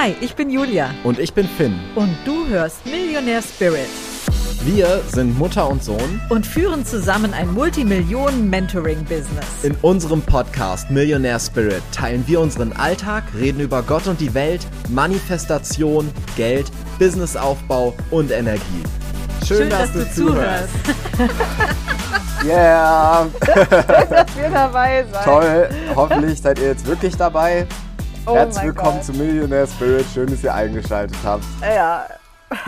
Hi, ich bin Julia. Und ich bin Finn. Und du hörst Millionär Spirit. Wir sind Mutter und Sohn und führen zusammen ein Multimillionen-Mentoring-Business. In unserem Podcast Millionär Spirit teilen wir unseren Alltag, reden über Gott und die Welt, Manifestation, Geld, Businessaufbau und Energie. Schön, Schön dass, dass, du, zuhörst. yeah! Schön, dass wir dabei sein. Toll. Hoffentlich seid ihr jetzt wirklich dabei. Oh Herzlich willkommen Gott. zu Millionär Spirit. Schön, dass ihr eingeschaltet habt. Ja.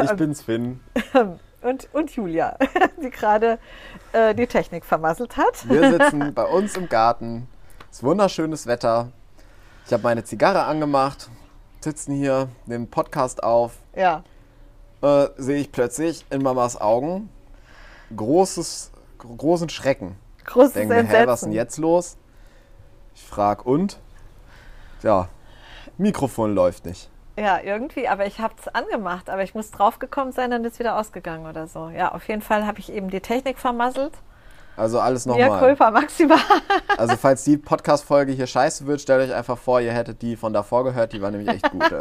Ich bin's, Finn. Und, und Julia, die gerade äh, die Technik vermasselt hat. Wir sitzen bei uns im Garten. Es ist wunderschönes Wetter. Ich habe meine Zigarre angemacht, sitzen hier, nehmen Podcast auf. Ja. Äh, sehe ich plötzlich in Mamas Augen großes, großen Schrecken. Großes Denke mir, hä, was ist denn jetzt los? Ich frage und? Ja, Mikrofon läuft nicht. Ja, irgendwie, aber ich habe es angemacht, aber ich muss draufgekommen sein, dann ist wieder ausgegangen oder so. Ja, auf jeden Fall habe ich eben die Technik vermasselt. Also alles nochmal. Ja, Culpa maximal. Also falls die Podcast-Folge hier scheiße wird, stellt euch einfach vor, ihr hättet die von davor gehört, die war nämlich echt gut.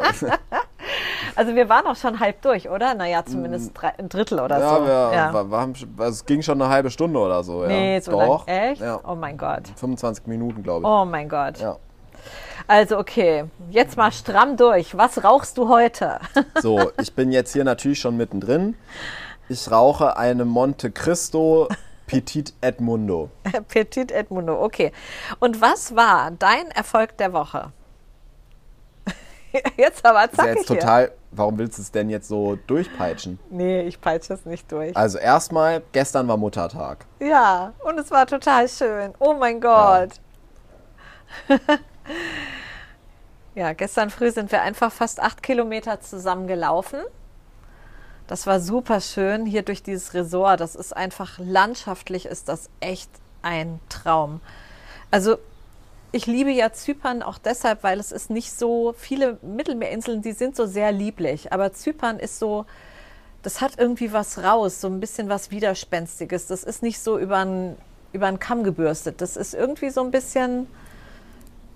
also wir waren auch schon halb durch, oder? Naja, zumindest mm. ein Drittel oder ja, so. Wir, ja, wir, wir also es ging schon eine halbe Stunde oder so. Ja. Nee, so Doch. lang. Echt? Ja. Oh mein Gott. 25 Minuten, glaube ich. Oh mein Gott. Ja. Also okay, jetzt mal stramm durch. Was rauchst du heute? so, ich bin jetzt hier natürlich schon mittendrin. Ich rauche eine Monte Cristo Petit Edmundo. Petit Edmundo, okay. Und was war dein Erfolg der Woche? jetzt aber zack. jetzt total. Warum willst du es denn jetzt so durchpeitschen? Nee, ich peitsche es nicht durch. Also erstmal, gestern war Muttertag. Ja, und es war total schön. Oh mein Gott. Ja. Ja, gestern früh sind wir einfach fast acht Kilometer zusammen gelaufen. Das war super schön hier durch dieses Resort. Das ist einfach landschaftlich, ist das echt ein Traum. Also ich liebe ja Zypern auch deshalb, weil es ist nicht so viele Mittelmeerinseln, die sind so sehr lieblich. Aber Zypern ist so, das hat irgendwie was raus, so ein bisschen was Widerspenstiges. Das ist nicht so über einen über Kamm gebürstet. Das ist irgendwie so ein bisschen,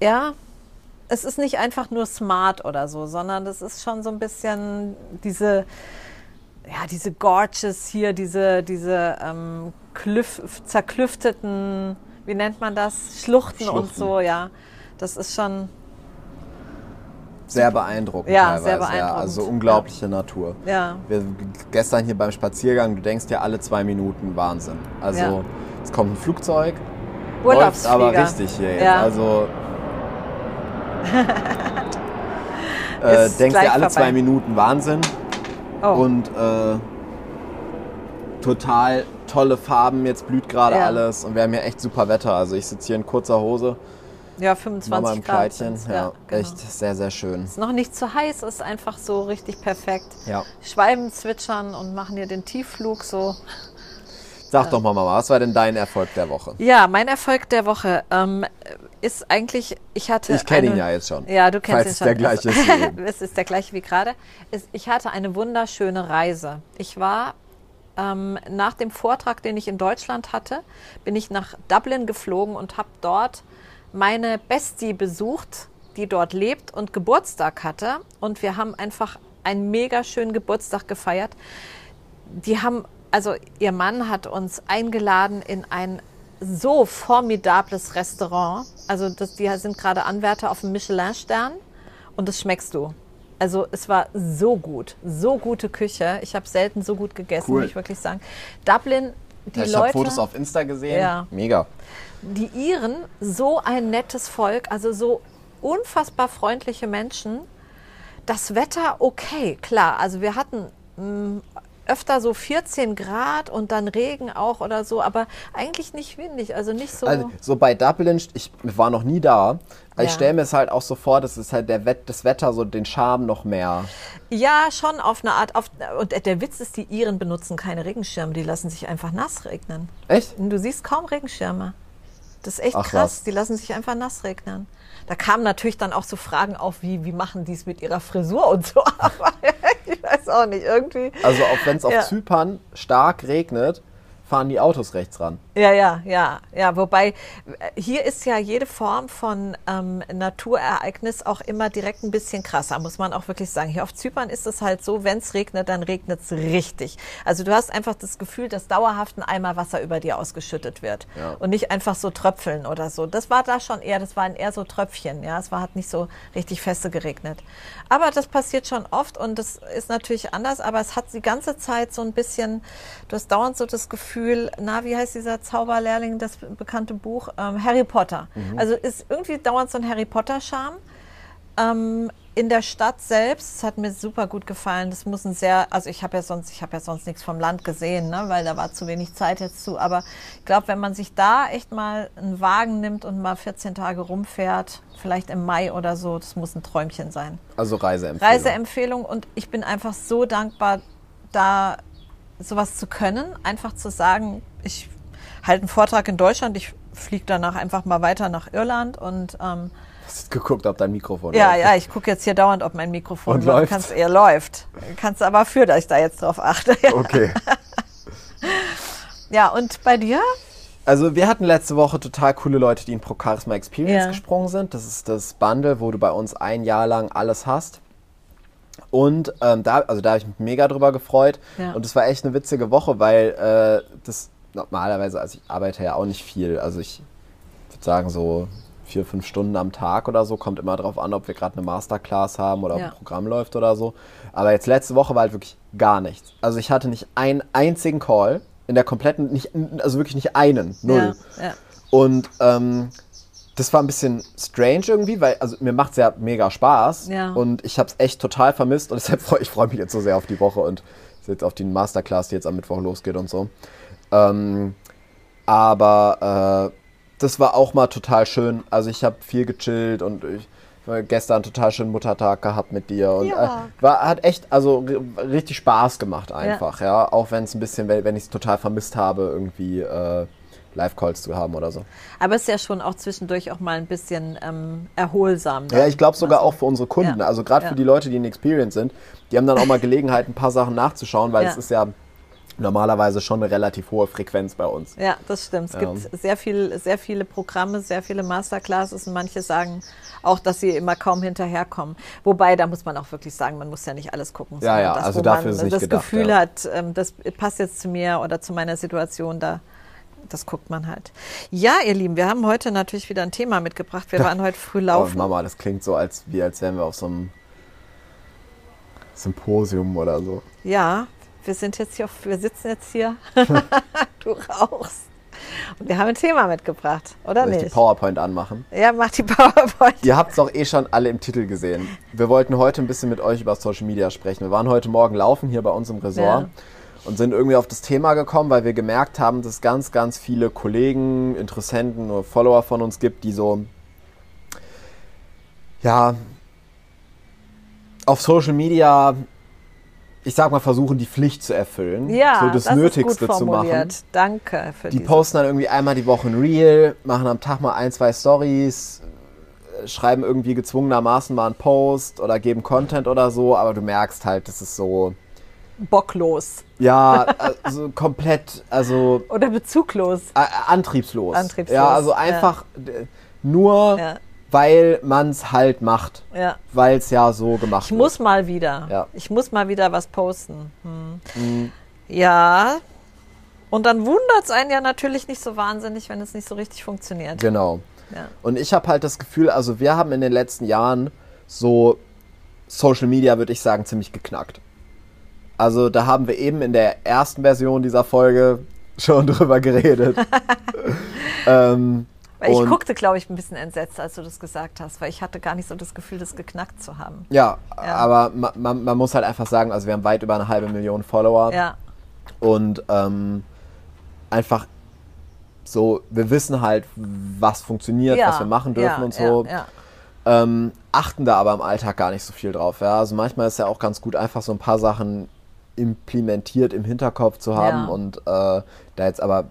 ja, es ist nicht einfach nur smart oder so, sondern das ist schon so ein bisschen diese, ja, diese Gorges hier, diese, diese ähm, Klüf zerklüfteten, wie nennt man das? Schluchten, Schluchten, und so, ja. Das ist schon. Sehr beeindruckend. Ja, teilweise, sehr beeindruckend. Ja, also unglaubliche ja. Natur. Ja. Wir, gestern hier beim Spaziergang, du denkst ja alle zwei Minuten Wahnsinn. Also ja. es kommt ein Flugzeug, läuft aber richtig hier. Ja. Also äh, denkst dir alle vorbei. zwei Minuten Wahnsinn. Oh. Und äh, total tolle Farben, jetzt blüht gerade ja. alles und wir haben hier echt super Wetter. Also ich sitze hier in kurzer Hose. Ja, 25 im Kleidchen. Grad. Ja, ja genau. echt sehr, sehr schön. Ist noch nicht zu heiß, ist einfach so richtig perfekt. Ja. Schwalben zwitschern und machen hier den Tiefflug so. Sag doch mal, Mama, was war denn dein Erfolg der Woche? Ja, mein Erfolg der Woche ähm, ist eigentlich, ich hatte. Ich kenne ihn ja jetzt schon. Ja, du kennst ihn schon. Der gleiche ist es ist der gleiche wie gerade. Ich hatte eine wunderschöne Reise. Ich war ähm, nach dem Vortrag, den ich in Deutschland hatte, bin ich nach Dublin geflogen und habe dort meine Bestie besucht, die dort lebt und Geburtstag hatte. Und wir haben einfach einen mega schönen Geburtstag gefeiert. Die haben also ihr Mann hat uns eingeladen in ein so formidables Restaurant. Also das, die sind gerade Anwärter auf dem Michelin-Stern und das schmeckst du. Also es war so gut, so gute Küche. Ich habe selten so gut gegessen, cool. muss ich wirklich sagen. Dublin, die ja, ich Leute. Ich habe Fotos auf Insta gesehen. Ja. Mega. Die Iren, so ein nettes Volk, also so unfassbar freundliche Menschen. Das Wetter okay, klar. Also wir hatten mm, öfter so 14 Grad und dann Regen auch oder so, aber eigentlich nicht windig, also nicht so. Also, so bei Dublin, ich war noch nie da. Ja. Ich stelle mir es halt auch so vor, dass es halt der Wett, das Wetter so den Charme noch mehr. Ja, schon auf eine Art. Auf, und der Witz ist, die Iren benutzen keine Regenschirme, die lassen sich einfach nass regnen. Echt? Du siehst kaum Regenschirme. Das ist echt Ach, krass. Was? Die lassen sich einfach nass regnen. Da kamen natürlich dann auch so Fragen auf, wie, wie machen die es mit ihrer Frisur und so. Aber ich weiß auch nicht, irgendwie. Also auch wenn es auf ja. Zypern stark regnet, fahren die Autos rechts ran. Ja, ja, ja, ja. Wobei hier ist ja jede Form von ähm, Naturereignis auch immer direkt ein bisschen krasser, muss man auch wirklich sagen. Hier auf Zypern ist es halt so, wenn es regnet, dann regnet es richtig. Also du hast einfach das Gefühl, dass dauerhaft ein Eimer Wasser über dir ausgeschüttet wird Ja. und nicht einfach so Tröpfeln oder so. Das war da schon eher, das waren eher so Tröpfchen. Ja, es war hat nicht so richtig feste geregnet. Aber das passiert schon oft und das ist natürlich anders. Aber es hat die ganze Zeit so ein bisschen, du hast dauernd so das Gefühl, na, wie heißt dieser Zauberlehrling, das bekannte Buch? Ähm, Harry Potter. Also ist irgendwie dauernd so ein Harry Potter-Charme. Ähm, in der Stadt selbst, das hat mir super gut gefallen. Das muss ein sehr, also ich habe ja sonst, ich habe ja sonst nichts vom Land gesehen, ne, weil da war zu wenig Zeit jetzt zu. Aber ich glaube, wenn man sich da echt mal einen Wagen nimmt und mal 14 Tage rumfährt, vielleicht im Mai oder so, das muss ein Träumchen sein. Also Reiseempfehlung. Reiseempfehlung und ich bin einfach so dankbar, da sowas zu können, einfach zu sagen, ich halte einen Vortrag in Deutschland, ich fliege danach einfach mal weiter nach Irland und ähm, Hast geguckt, ob dein Mikrofon ja, läuft. ja, ich gucke jetzt hier dauernd, ob mein Mikrofon Und läuft. Kannst, er läuft. Kannst aber für, dass ich da jetzt drauf achte. Okay. Ja, und bei dir? Also wir hatten letzte Woche total coole Leute, die in Pro Charisma Experience Ja. gesprungen sind. Das ist das Bundle, wo du bei uns ein Jahr lang alles hast. Und ähm, da, also da habe ich mich mega drüber gefreut. Ja. Und es war echt eine witzige Woche, weil äh, das normalerweise, also ich arbeite ja auch nicht viel. Also ich würde sagen so vier, fünf Stunden am Tag oder so. Kommt immer drauf an, ob wir gerade eine Masterclass haben oder ob Ja. ein Programm läuft oder so. Aber jetzt letzte Woche war halt wirklich gar nichts. Also ich hatte nicht einen einzigen Call in der kompletten, nicht, also wirklich nicht einen, null. Ja, ja. Und ähm, das war ein bisschen strange irgendwie, weil also mir macht es ja mega Spaß Ja. und ich habe es echt total vermisst und deshalb freue ich freu mich jetzt so sehr auf die Woche und jetzt auf die Masterclass, die jetzt am Mittwoch losgeht und so. Ähm, aber äh, das war auch mal total schön. Also ich habe viel gechillt und ich war gestern total schönen Muttertag gehabt mit dir und Ja. äh, war, hat echt also ri- richtig Spaß gemacht einfach, ja. Auch wenn es ein bisschen, wenn wenn ich es total vermisst habe, irgendwie äh, Live-Calls zu haben oder so. Aber es ist ja schon auch zwischendurch auch mal ein bisschen ähm, erholsam. Ja, ich glaube sogar Also, auch für unsere Kunden. Ja. Also gerade Ja. für die Leute, die in Experience sind, die haben dann auch mal Gelegenheit, ein paar Sachen nachzuschauen, weil Ja. es ist ja normalerweise schon eine relativ hohe Frequenz bei uns. Ja, das stimmt. Es gibt sehr, viel, sehr viele Programme, sehr viele Masterclasses und manche sagen auch, dass sie immer kaum hinterherkommen. Wobei, da muss man auch wirklich sagen, man muss ja nicht alles gucken. Ja, ja, das, also dafür man ist nicht das gedacht, Gefühl ja. hat, ähm, das passt jetzt zu mir oder zu meiner Situation, da das guckt man halt. Ja, ihr Lieben, wir haben heute natürlich wieder ein Thema mitgebracht. Wir waren heute früh Oh, laufen. Mama, das klingt so, als, wie als wären wir auf so einem Symposium oder so. Ja, wir sind jetzt hier, auf, wir sitzen jetzt hier. du rauchst. Und wir haben ein Thema mitgebracht, oder Soll ich die nicht? PowerPoint anmachen? Ja, mach die PowerPoint. Ihr habt es doch eh schon alle im Titel gesehen. Wir wollten heute ein bisschen mit euch über Social Media sprechen. Wir waren heute Morgen laufen hier bei uns im Resort Ja. Und sind irgendwie auf das Thema gekommen, weil wir gemerkt haben, dass es ganz, ganz viele Kollegen, Interessenten oder Follower von uns gibt, die so, ja, auf Social Media, ich sag mal, versuchen, die Pflicht zu erfüllen. Ja, so das, das Nötigste zu machen. Danke für Die posten dann irgendwie einmal die Woche ein Reel, machen am Tag mal ein, zwei Stories, äh, schreiben irgendwie gezwungenermaßen mal einen Post oder geben Content oder so, aber du merkst halt, das ist so, bocklos ja, also komplett, also oder bezuglos. antriebslos. Antriebslos, Ja, also ja. einfach äh, nur, Ja. weil man es halt macht, Ja. weil es ja so gemacht Ich muss mal wieder. Ja. Ich muss mal wieder was posten. Hm. Ja. Und dann wundert es einen ja natürlich nicht so wahnsinnig, wenn es nicht so richtig funktioniert. Genau. Ja. Und ich habe halt das Gefühl, also wir haben in den letzten Jahren so Social Media, würde ich sagen, ziemlich geknackt. Also da haben wir eben in der ersten Version dieser Folge schon drüber geredet. ähm, Weil ich guckte, glaube ich, ein bisschen entsetzt, als du das gesagt hast, weil ich hatte gar nicht so das Gefühl, das geknackt zu haben. ja, Ja. aber ma, ma, man muss halt einfach sagen, also wir haben weit über eine halbe Million Follower Ja. und ähm, einfach so, wir wissen halt, was funktioniert, ja. was wir machen dürfen und so. Ähm, achten da aber im Alltag gar nicht so viel drauf. Ja? Also manchmal ist ja auch ganz gut, einfach so ein paar Sachen implementiert im Hinterkopf zu haben Ja. und äh, da jetzt aber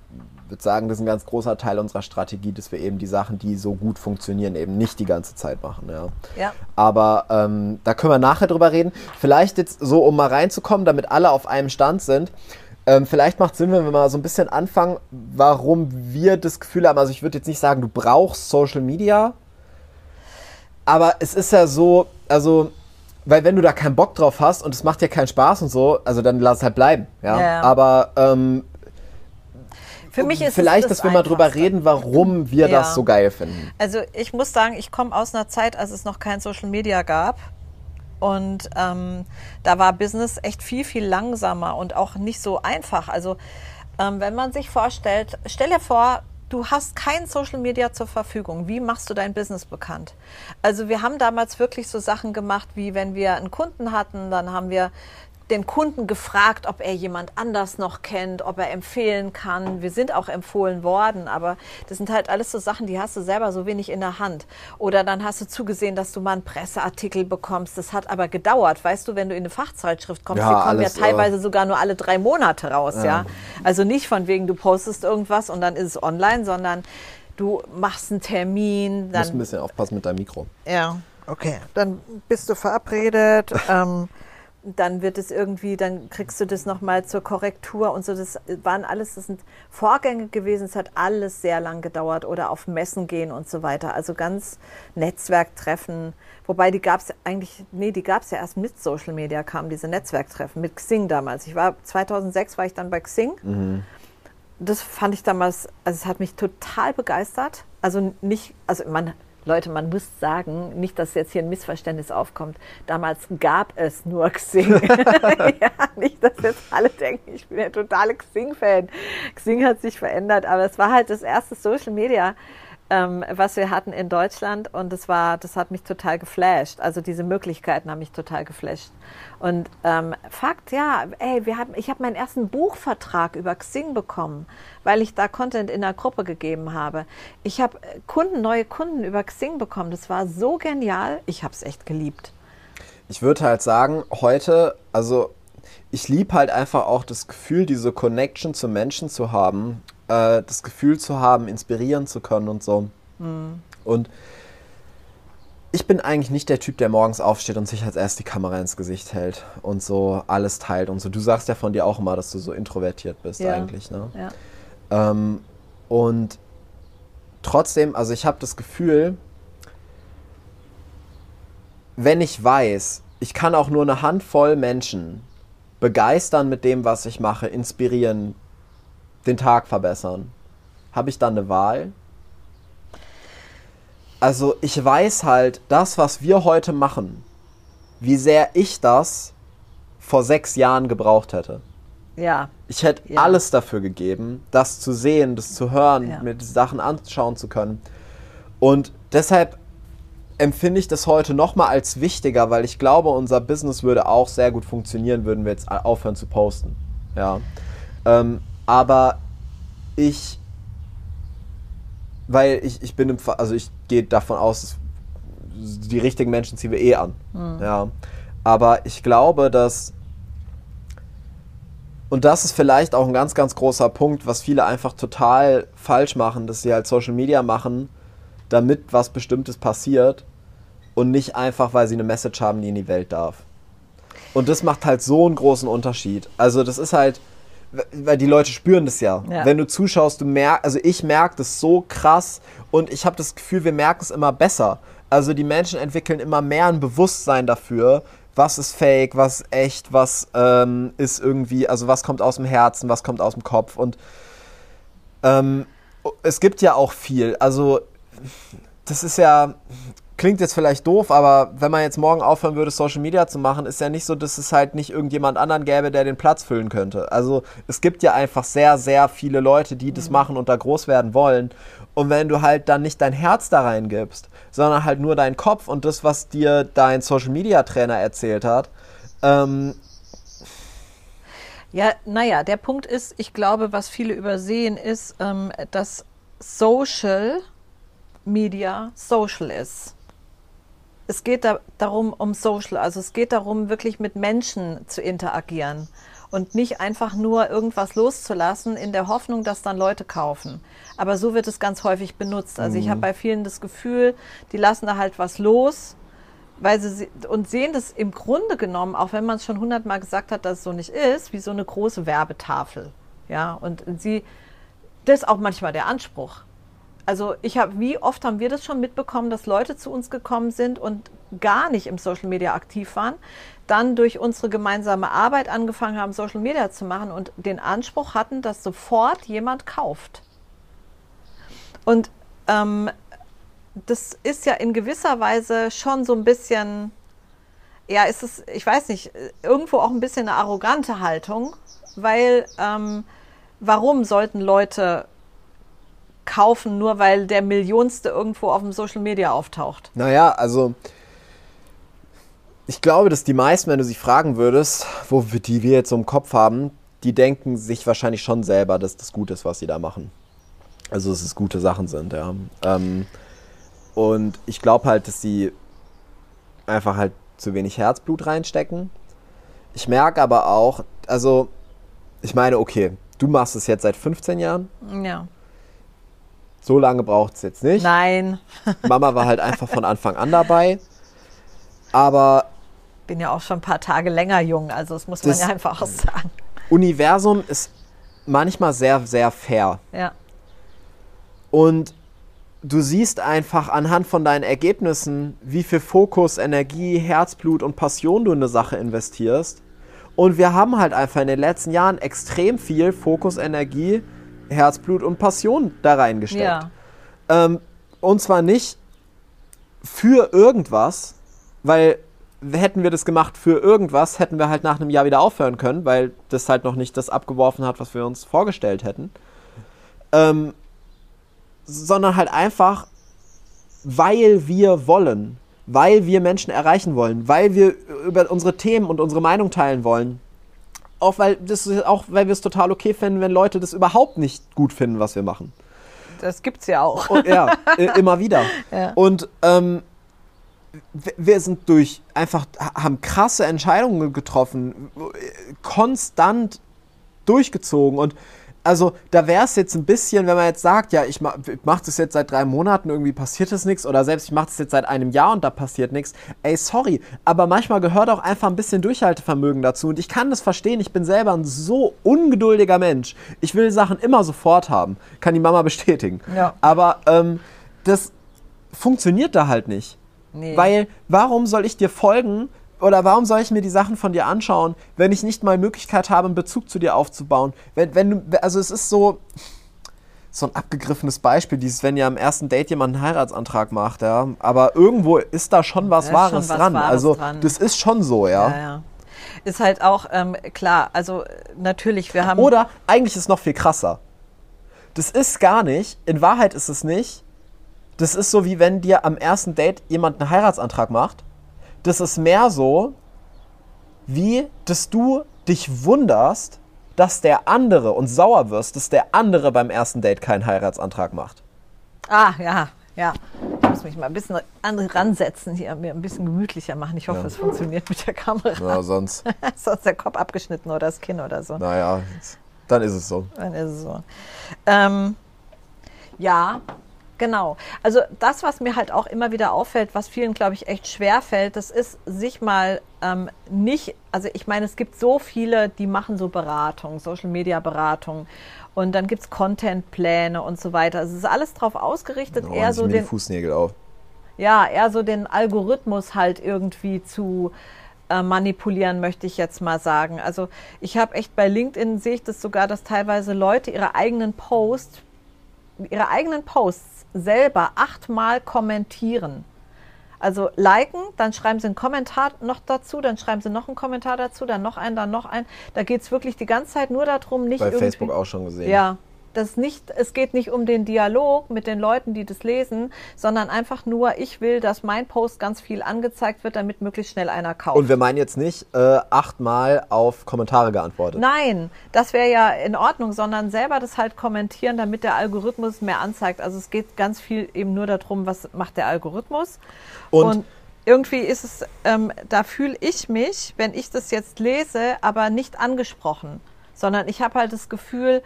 würde sagen, das ist ein ganz großer Teil unserer Strategie, dass wir eben die Sachen, die so gut funktionieren, eben nicht die ganze Zeit machen. Ja. ja. Aber ähm, da können wir nachher drüber reden. Vielleicht jetzt so, um mal reinzukommen, damit alle auf einem Stand sind. Ähm, vielleicht macht es Sinn, wenn wir mal so ein bisschen anfangen, warum wir das Gefühl haben. Also ich würde jetzt nicht sagen, du brauchst Social Media, aber es ist ja so, also, weil wenn du da keinen Bock drauf hast und es macht dir keinen Spaß und so, also dann lass es halt bleiben. Ja. Ja. Aber ähm, Für mich ist vielleicht, es das dass wir mal drüber reden, warum wir Ja. das so geil finden. Also ich muss sagen, ich komme aus einer Zeit, als es noch kein Social Media gab. Und ähm, da war Business echt viel, viel langsamer und auch nicht so einfach. Also ähm, wenn man sich vorstellt, stell dir vor, du hast kein Social Media zur Verfügung. Wie machst du dein Business bekannt? Also wir haben damals wirklich so Sachen gemacht, wie wenn wir einen Kunden hatten, dann haben wir den Kunden gefragt, ob er jemand anders noch kennt, ob er empfehlen kann. Wir sind auch empfohlen worden, aber das sind halt alles so Sachen, die hast du selber so wenig in der Hand. Oder dann hast du zugesehen, dass du mal einen Presseartikel bekommst. Das hat aber gedauert. Weißt du, wenn du in eine Fachzeitschrift kommst, Ja, die kommen alles, ja teilweise sogar nur alle drei Monate raus, ja. Also nicht von wegen, du postest irgendwas und dann ist es online, sondern du machst einen Termin, Du musst ein dann bisschen aufpassen mit deinem Mikro. ja, okay. Dann bist du verabredet. ähm, dann wird es irgendwie, dann kriegst du das nochmal zur Korrektur und so. Das waren alles, das sind Vorgänge gewesen. Es hat alles sehr lang gedauert oder auf Messen gehen und so weiter. Also ganz Netzwerktreffen. Wobei die gab es eigentlich, nee, die gab es ja erst mit Social Media, kamen diese Netzwerktreffen mit Xing damals. Ich war 2006 war ich dann bei Xing das fand ich damals, also es hat mich total begeistert. Also nicht, also man, Leute, man muss sagen, nicht, dass jetzt hier ein Missverständnis aufkommt. Damals gab es nur Xing. ja, nicht, dass jetzt alle denken, ich bin der totale Xing-Fan. Xing hat sich verändert, aber es war halt das erste Social Media, ähm, was wir hatten in Deutschland und das war, das hat mich total geflasht. Also diese Möglichkeiten haben mich total geflasht. Und ähm, Fakt, ja, ey, wir haben, ich habe meinen ersten Buchvertrag über Xing bekommen, weil ich da Content in der Gruppe gegeben habe. Ich habe äh, Kunden, neue Kunden über Xing bekommen. Das war so genial. Ich habe es echt geliebt. Ich würde halt sagen, heute, also ich liebe halt einfach auch das Gefühl, diese Connection zu Menschen zu haben, äh, das Gefühl zu haben, inspirieren zu können und so. Und ich bin eigentlich nicht der Typ, der morgens aufsteht und sich als erst die Kamera ins Gesicht hält und so alles teilt und so. Du sagst ja von dir auch immer, dass du so introvertiert bist Ja. eigentlich, ne? Ja. Ähm, und trotzdem, also ich habe das Gefühl, wenn ich weiß, ich kann auch nur eine Handvoll Menschen begeistern mit dem, was ich mache, inspirieren, den Tag verbessern, habe ich dann eine Wahl? Also ich weiß halt, das, was wir heute machen, wie sehr ich das vor sechs Jahren gebraucht hätte. ja. Ich hätte Ja. alles dafür gegeben, das zu sehen, das zu hören, Ja. mir die Sachen anschauen zu können. Und deshalb empfinde ich das heute nochmal als wichtiger, weil ich glaube, unser Business würde auch sehr gut funktionieren, würden wir jetzt aufhören zu posten. Ja. Ähm, aber ich, weil ich, ich bin im, also ich gehe davon aus, dass die richtigen Menschen ziehen wir eh an. Ja. Aber ich glaube, dass und das ist vielleicht auch ein ganz, ganz großer Punkt, was viele einfach total falsch machen, dass sie halt Social Media machen, damit was Bestimmtes passiert und nicht einfach, weil sie eine Message haben, die in die Welt darf. Und das macht halt so einen großen Unterschied. Also das ist halt, weil die Leute spüren das ja. Ja. Wenn du zuschaust, du merkst, also ich merke das so krass und ich habe das Gefühl, wir merken es immer besser. Also die Menschen entwickeln immer mehr ein Bewusstsein dafür, was ist fake, was ist echt, was ähm, ist irgendwie, also was kommt aus dem Herzen, was kommt aus dem Kopf und ähm, es gibt ja auch viel. Also das ist ja, klingt jetzt vielleicht doof, aber wenn man jetzt morgen aufhören würde, Social Media zu machen, ist ja nicht so, dass es halt nicht irgendjemand anderen gäbe, der den Platz füllen könnte. Also es gibt ja einfach sehr, sehr viele Leute, die das machen und da groß werden wollen. Und wenn du halt dann nicht dein Herz da reingibst, sondern halt nur deinen Kopf und das, was dir dein Social Media Trainer erzählt hat, ähm, Ja, naja, der Punkt ist, ich glaube, was viele übersehen, ist, ähm, dass Social Media social ist. Es geht da, darum, um Social, also es geht darum, wirklich mit Menschen zu interagieren und nicht einfach nur irgendwas loszulassen in der Hoffnung, dass dann Leute kaufen. Aber so wird es ganz häufig benutzt. Also ich habe bei vielen das Gefühl, die lassen da halt was los, weil sie und sehen das im Grunde genommen, auch wenn man es schon hundertmal gesagt hat, dass es so nicht ist, wie so eine große Werbetafel. Ja, und sie, das ist auch manchmal der Anspruch. Also ich habe, wie oft haben wir das schon mitbekommen, dass Leute zu uns gekommen sind und gar nicht im Social Media aktiv waren, dann durch unsere gemeinsame Arbeit angefangen haben, Social Media zu machen und den Anspruch hatten, dass sofort jemand kauft. Und ähm, das ist ja in gewisser Weise schon so ein bisschen, ja, ist es, ich weiß nicht, irgendwo auch ein bisschen eine arrogante Haltung, weil ähm, warum sollten Leute kaufen, nur weil der Millionste irgendwo auf dem Social Media auftaucht? Naja, also ich glaube, dass die meisten, wenn du sie fragen würdest, wo wir, die wir jetzt so im Kopf haben, die denken sich wahrscheinlich schon selber, dass das gut ist, was sie da machen. Also, dass es gute Sachen sind, ja. Ähm, und ich glaube halt, dass sie einfach halt zu wenig Herzblut reinstecken. Ich merke aber auch, also, ich meine, okay, du machst es jetzt seit 15 Jahren. Ja. So lange braucht es jetzt nicht. Nein. Mama war halt einfach von Anfang an dabei. Aber. Bin ja auch schon ein paar Tage länger jung, also das muss man ja einfach auch sagen. Universum ist manchmal sehr, sehr fair. Ja. Und du siehst einfach anhand von deinen Ergebnissen, wie viel Fokus, Energie, Herzblut und Passion du in eine Sache investierst. Und wir haben halt einfach in den letzten Jahren extrem viel Fokus, Energie, Herzblut und Passion da reingesteckt. Ja. Ähm, und zwar nicht für irgendwas, weil hätten wir das gemacht für irgendwas, hätten wir halt nach einem Jahr wieder aufhören können, weil das halt noch nicht das abgeworfen hat, was wir uns vorgestellt hätten. Ähm, sondern halt einfach, weil wir wollen, weil wir Menschen erreichen wollen, weil wir über unsere Themen und unsere Meinung teilen wollen. Auch weil, das, auch weil wir es total okay finden, wenn Leute das überhaupt nicht gut finden, was wir machen. Das gibt's ja auch. Und, ja, immer wieder. Ja. Und ähm, wir sind durch einfach, haben krasse Entscheidungen getroffen, konstant durchgezogen und also da wäre es jetzt ein bisschen, wenn man jetzt sagt, ja, ich mache mach das jetzt seit drei Monaten, irgendwie passiert das nichts, oder selbst ich mache das jetzt seit einem Jahr und da passiert nichts. Ey, sorry, aber manchmal gehört auch einfach ein bisschen Durchhaltevermögen dazu und ich kann das verstehen. Ich bin selber ein so ungeduldiger Mensch. Ich will Sachen immer sofort haben, kann die Mama bestätigen. Ja. Aber ähm, das funktioniert da halt nicht. Nee. Weil warum soll ich dir folgen oder warum soll ich mir die Sachen von dir anschauen, wenn ich nicht mal Möglichkeit habe, einen Bezug zu dir aufzubauen? Wenn, wenn du, also es ist so, so ein abgegriffenes Beispiel, dieses, wenn ja am ersten Date jemand einen Heiratsantrag macht, ja. Aber irgendwo ist da schon was Da Wahres schon was dran. Wahres also dran. das ist schon so, ja. Ja, ja. Ist halt auch ähm, klar, also natürlich, wir haben. Oder eigentlich ist es noch viel krasser. Das ist gar nicht, in Wahrheit ist es nicht. Das ist so, wie wenn dir am ersten Date jemand einen Heiratsantrag macht. Das ist mehr so, wie dass du dich wunderst, dass der andere und sauer wirst, dass der andere beim ersten Date keinen Heiratsantrag macht. Ah, ja, ja. Ich muss mich mal ein bisschen an, ransetzen hier, mir ein bisschen gemütlicher machen. Ich hoffe, Ja. es funktioniert mit der Kamera. Ja, sonst, sonst der Kopf abgeschnitten oder das Kinn oder so. naja, dann ist es so. Dann ist es so. Ähm, ja, genau. Also das, was mir halt auch immer wieder auffällt, was vielen, glaube ich, echt schwer fällt, das ist sich mal ähm, nicht, also ich meine, es gibt so viele, die machen so Beratung, Social-Media-Beratung und dann gibt es Contentpläne und so weiter. Also es ist alles darauf ausgerichtet, Oh, eher so den, Fußnägel auf. ja, eher so den Algorithmus halt irgendwie zu äh, manipulieren, möchte ich jetzt mal sagen. Also ich habe echt bei LinkedIn sehe ich das sogar, dass teilweise Leute ihre eigenen Posts, ihre eigenen Posts selber achtmal kommentieren. Also liken, dann schreiben sie einen Kommentar noch dazu, dann schreiben sie noch einen Kommentar dazu, dann noch einen, dann noch einen. Da geht es wirklich die ganze Zeit nur darum, nicht Bei irgendwie. Facebook auch schon gesehen. Ja, das nicht, es geht nicht um den Dialog mit den Leuten, die das lesen, sondern einfach nur, ich will, dass mein Post ganz viel angezeigt wird, damit möglichst schnell einer kauft. Und wir meinen jetzt nicht äh, achtmal auf Kommentare geantwortet. Nein, das wäre ja in Ordnung, sondern selber das halt kommentieren, damit der Algorithmus mehr anzeigt. Also es geht ganz viel eben nur darum, was macht der Algorithmus. Und- irgendwie ist es, ähm, da fühle ich mich, wenn ich das jetzt lese, aber nicht angesprochen, sondern ich habe halt das Gefühl,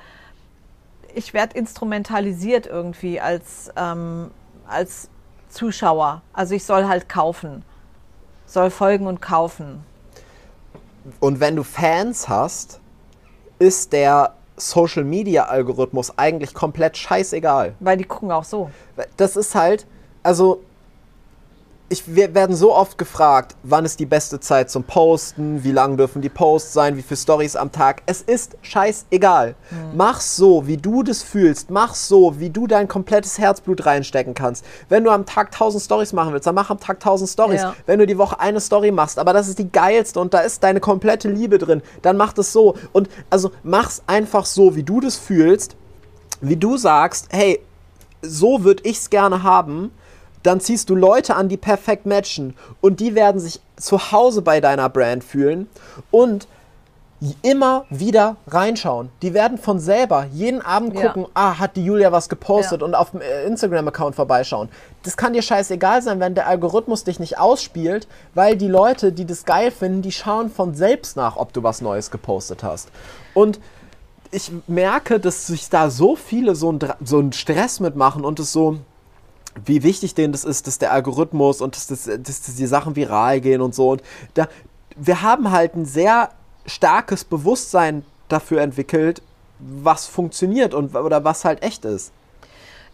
ich werde instrumentalisiert irgendwie als, ähm, als Zuschauer. Also ich soll halt kaufen. soll folgen und kaufen. Und wenn du Fans hast, ist der Social Media Algorithmus eigentlich komplett scheißegal. Weil die gucken auch so. Das ist halt, also ich, wir werden so oft gefragt, wann ist die beste Zeit zum Posten, wie lang dürfen die Posts sein, wie viele Stories am Tag. Es ist scheißegal. Mhm. Mach's so, wie du das fühlst. Mach's so, wie du dein komplettes Herzblut reinstecken kannst. Wenn du am Tag 1000 Stories machen willst, dann mach am Tag 1000 Stories. Ja. Wenn du die Woche eine Story machst, aber das ist die geilste und da ist deine komplette Liebe drin, dann mach das so. Und also mach's einfach so, wie du das fühlst, wie du sagst, hey, so würde ich's gerne haben dann ziehst du Leute an, die perfekt matchen und die werden sich zu Hause bei deiner Brand fühlen und immer wieder reinschauen. Die werden von selber jeden Abend gucken, ja. ah, hat die Julia was gepostet ja. und auf dem äh, Instagram-Account vorbeischauen. Das kann dir scheißegal sein, wenn der Algorithmus dich nicht ausspielt, weil die Leute, die das geil finden, die schauen von selbst nach, ob du was Neues gepostet hast. Und ich merke, dass sich da so viele so einen so Stress mitmachen und es so wie wichtig denen das ist, dass der Algorithmus und dass, das, dass, die Sachen viral gehen und so. Und da, wir haben halt ein sehr starkes Bewusstsein dafür entwickelt, was funktioniert und oder was halt echt ist.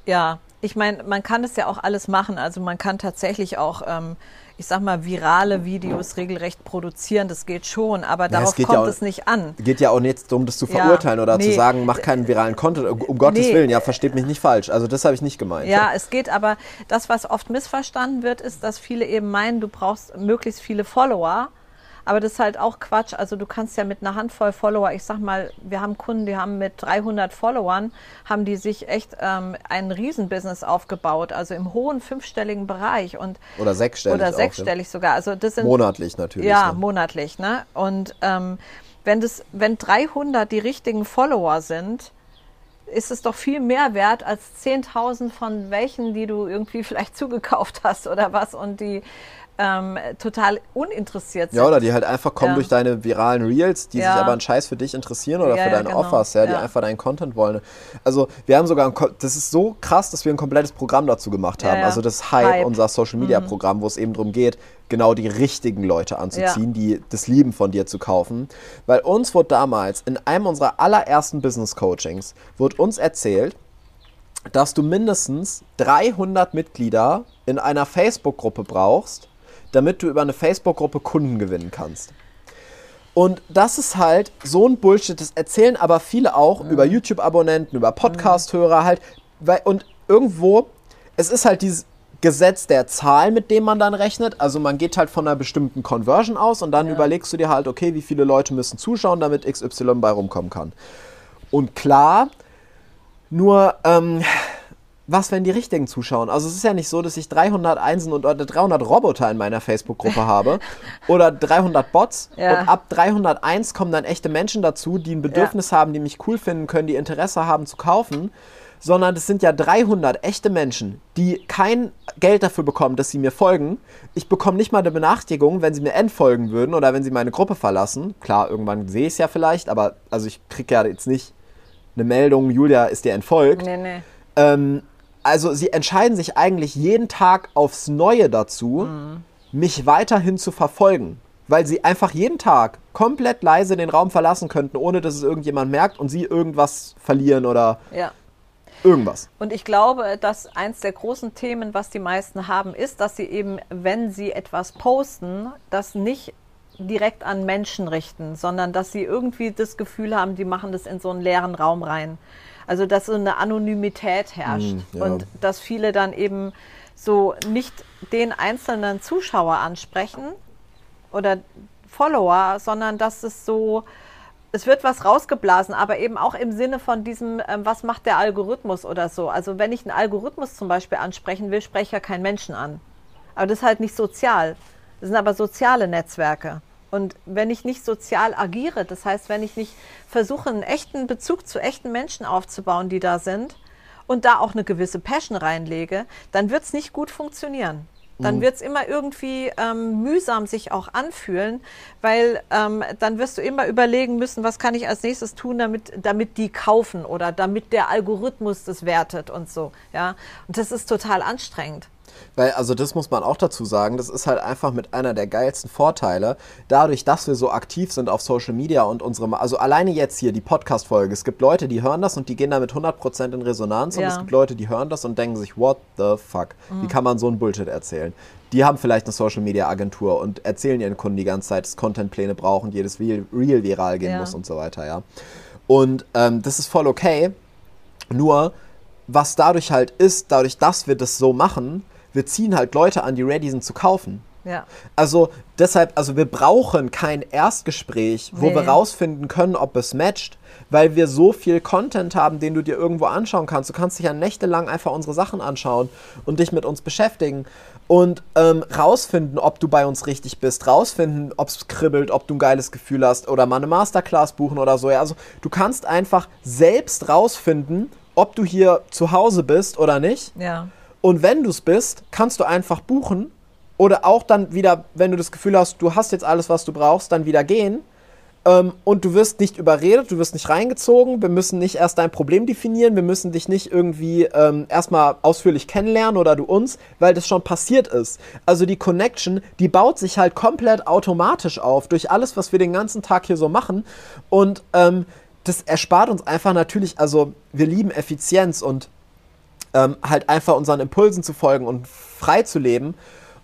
Ja, ich meine, man kann es ja auch alles machen. Also man kann tatsächlich auch ähm, ich sag mal, virale Videos regelrecht produzieren, das geht schon, aber ja, darauf es kommt ja auch, es nicht an. Geht ja auch nicht darum, das zu verurteilen ja, oder nee, zu sagen, mach keinen viralen Content, um Gottes nee, Willen, ja, versteht mich nicht falsch. Also das habe ich nicht gemeint. Ja, es geht aber, das, was oft missverstanden wird, ist, dass viele eben meinen, du brauchst möglichst viele Follower aber das ist halt auch Quatsch. Also du kannst ja mit einer Handvoll Follower, ich sag mal, wir haben Kunden, die haben mit 300 Followern, haben die sich echt ähm, ein Riesenbusiness aufgebaut, also im hohen fünfstelligen Bereich. Und, oder sechsstellig. Oder sechsstellig auch, sogar. Also das sind, monatlich natürlich. Ja, ne? monatlich. Ne? Und ähm, wenn, das, wenn 300 die richtigen Follower sind, ist es doch viel mehr wert als 10.000 von welchen, die du irgendwie vielleicht zugekauft hast oder was und die ähm, total uninteressiert sind. Ja, oder die halt einfach kommen ja. durch deine viralen Reels, die ja. sich aber einen Scheiß für dich interessieren oder ja, für deine genau. Offers, ja, die einfach deinen Content wollen. Also wir haben sogar, ein, das ist so krass, dass wir ein komplettes Programm dazu gemacht haben. Also das Hype, Hype. unser Social Media mhm. Programm, wo es eben darum geht, genau die richtigen Leute anzuziehen, die das lieben von dir zu kaufen. Weil uns wurde damals in einem unserer allerersten Business Coachings, wurde uns erzählt, dass du mindestens 300 Mitglieder in einer Facebook-Gruppe brauchst, damit du über eine Facebook-Gruppe Kunden gewinnen kannst. Und das ist halt so ein Bullshit. Das erzählen aber viele auch mhm. über YouTube-Abonnenten, über Podcast-Hörer halt. Weil, und irgendwo, es ist halt dieses Gesetz der Zahl, mit dem man dann rechnet. Also man geht halt von einer bestimmten Conversion aus und dann ja. überlegst du dir halt, okay, wie viele Leute müssen zuschauen, damit XY bei rumkommen kann. Und klar, nur ähm, was, wenn die richtigen zuschauen? Also es ist ja nicht so, dass ich 300 Einsen und oder 300 Roboter in meiner Facebook-Gruppe habe oder 300 Bots ja. und ab 301 kommen dann echte Menschen dazu, die ein Bedürfnis ja. haben, die mich cool finden können, die Interesse haben zu kaufen, sondern es sind ja 300 echte Menschen, die kein Geld dafür bekommen, dass sie mir folgen. Ich bekomme nicht mal eine Benachrichtigung, wenn sie mir entfolgen würden oder wenn sie meine Gruppe verlassen. Klar, irgendwann sehe ich es ja vielleicht, aber also ich kriege ja jetzt nicht eine Meldung, Julia ist dir entfolgt. Nee, nee. Ähm, also sie entscheiden sich eigentlich jeden Tag aufs Neue dazu, mhm. mich weiterhin zu verfolgen. Weil sie einfach jeden Tag komplett leise den Raum verlassen könnten, ohne dass es irgendjemand merkt und sie irgendwas verlieren oder ja. irgendwas. Und ich glaube, dass eins der großen Themen, was die meisten haben, ist, dass sie eben, wenn sie etwas posten, das nicht direkt an Menschen richten, sondern dass sie irgendwie das Gefühl haben, die machen das in so einen leeren Raum rein. Also dass so eine Anonymität herrscht mm, ja. und dass viele dann eben so nicht den einzelnen Zuschauer ansprechen oder Follower, sondern dass es so, es wird was rausgeblasen, aber eben auch im Sinne von diesem, ähm, was macht der Algorithmus oder so. Also wenn ich einen Algorithmus zum Beispiel ansprechen will, spreche ich ja keinen Menschen an. Aber das ist halt nicht sozial. Das sind aber soziale Netzwerke. Und wenn ich nicht sozial agiere, das heißt, wenn ich nicht versuche, einen echten Bezug zu echten Menschen aufzubauen, die da sind, und da auch eine gewisse Passion reinlege, dann wird es nicht gut funktionieren. Dann mhm. wird es immer irgendwie ähm, mühsam sich auch anfühlen, weil ähm, dann wirst du immer überlegen müssen, was kann ich als nächstes tun, damit, damit die kaufen oder damit der Algorithmus das wertet und so. Ja? Und das ist total anstrengend. Weil, also das muss man auch dazu sagen, das ist halt einfach mit einer der geilsten Vorteile. Dadurch, dass wir so aktiv sind auf Social Media und unsere, also alleine jetzt hier die Podcast-Folge, es gibt Leute, die hören das und die gehen damit 100% in Resonanz und Ja. es gibt Leute, die hören das und denken sich, what the fuck, wie kann man so einen Bullshit erzählen? Die haben vielleicht eine Social Media Agentur und erzählen ihren Kunden die ganze Zeit, dass Contentpläne brauchen, jedes Reel, Reel viral gehen Ja. muss und so weiter, ja. Und ähm, das ist voll okay. Nur, was dadurch halt ist, dadurch, dass wir das so machen, wir ziehen halt Leute an, die ready sind zu kaufen. Ja. Also deshalb, also wir brauchen kein Erstgespräch, wo Nee. wir rausfinden können, ob es matcht, weil wir so viel Content haben, den du dir irgendwo anschauen kannst. Du kannst dich ja nächtelang einfach unsere Sachen anschauen und dich mit uns beschäftigen und ähm, rausfinden, ob du bei uns richtig bist, rausfinden, ob es kribbelt, ob du ein geiles Gefühl hast oder mal eine Masterclass buchen oder so. Ja, also du kannst einfach selbst rausfinden, ob du hier zu Hause bist oder nicht. Ja. Und wenn du es bist, kannst du einfach buchen oder auch dann wieder, wenn du das Gefühl hast, du hast jetzt alles, was du brauchst, dann wieder gehen. Ähm, und du wirst nicht überredet, du wirst nicht reingezogen. Wir müssen nicht erst dein Problem definieren, wir müssen dich nicht irgendwie ähm, erstmal ausführlich kennenlernen oder du uns, weil das schon passiert ist. Also die Connection, die baut sich halt komplett automatisch auf durch alles, was wir den ganzen Tag hier so machen. Und ähm, das erspart uns einfach natürlich, also wir lieben Effizienz und ähm, halt einfach unseren Impulsen zu folgen und frei zu leben.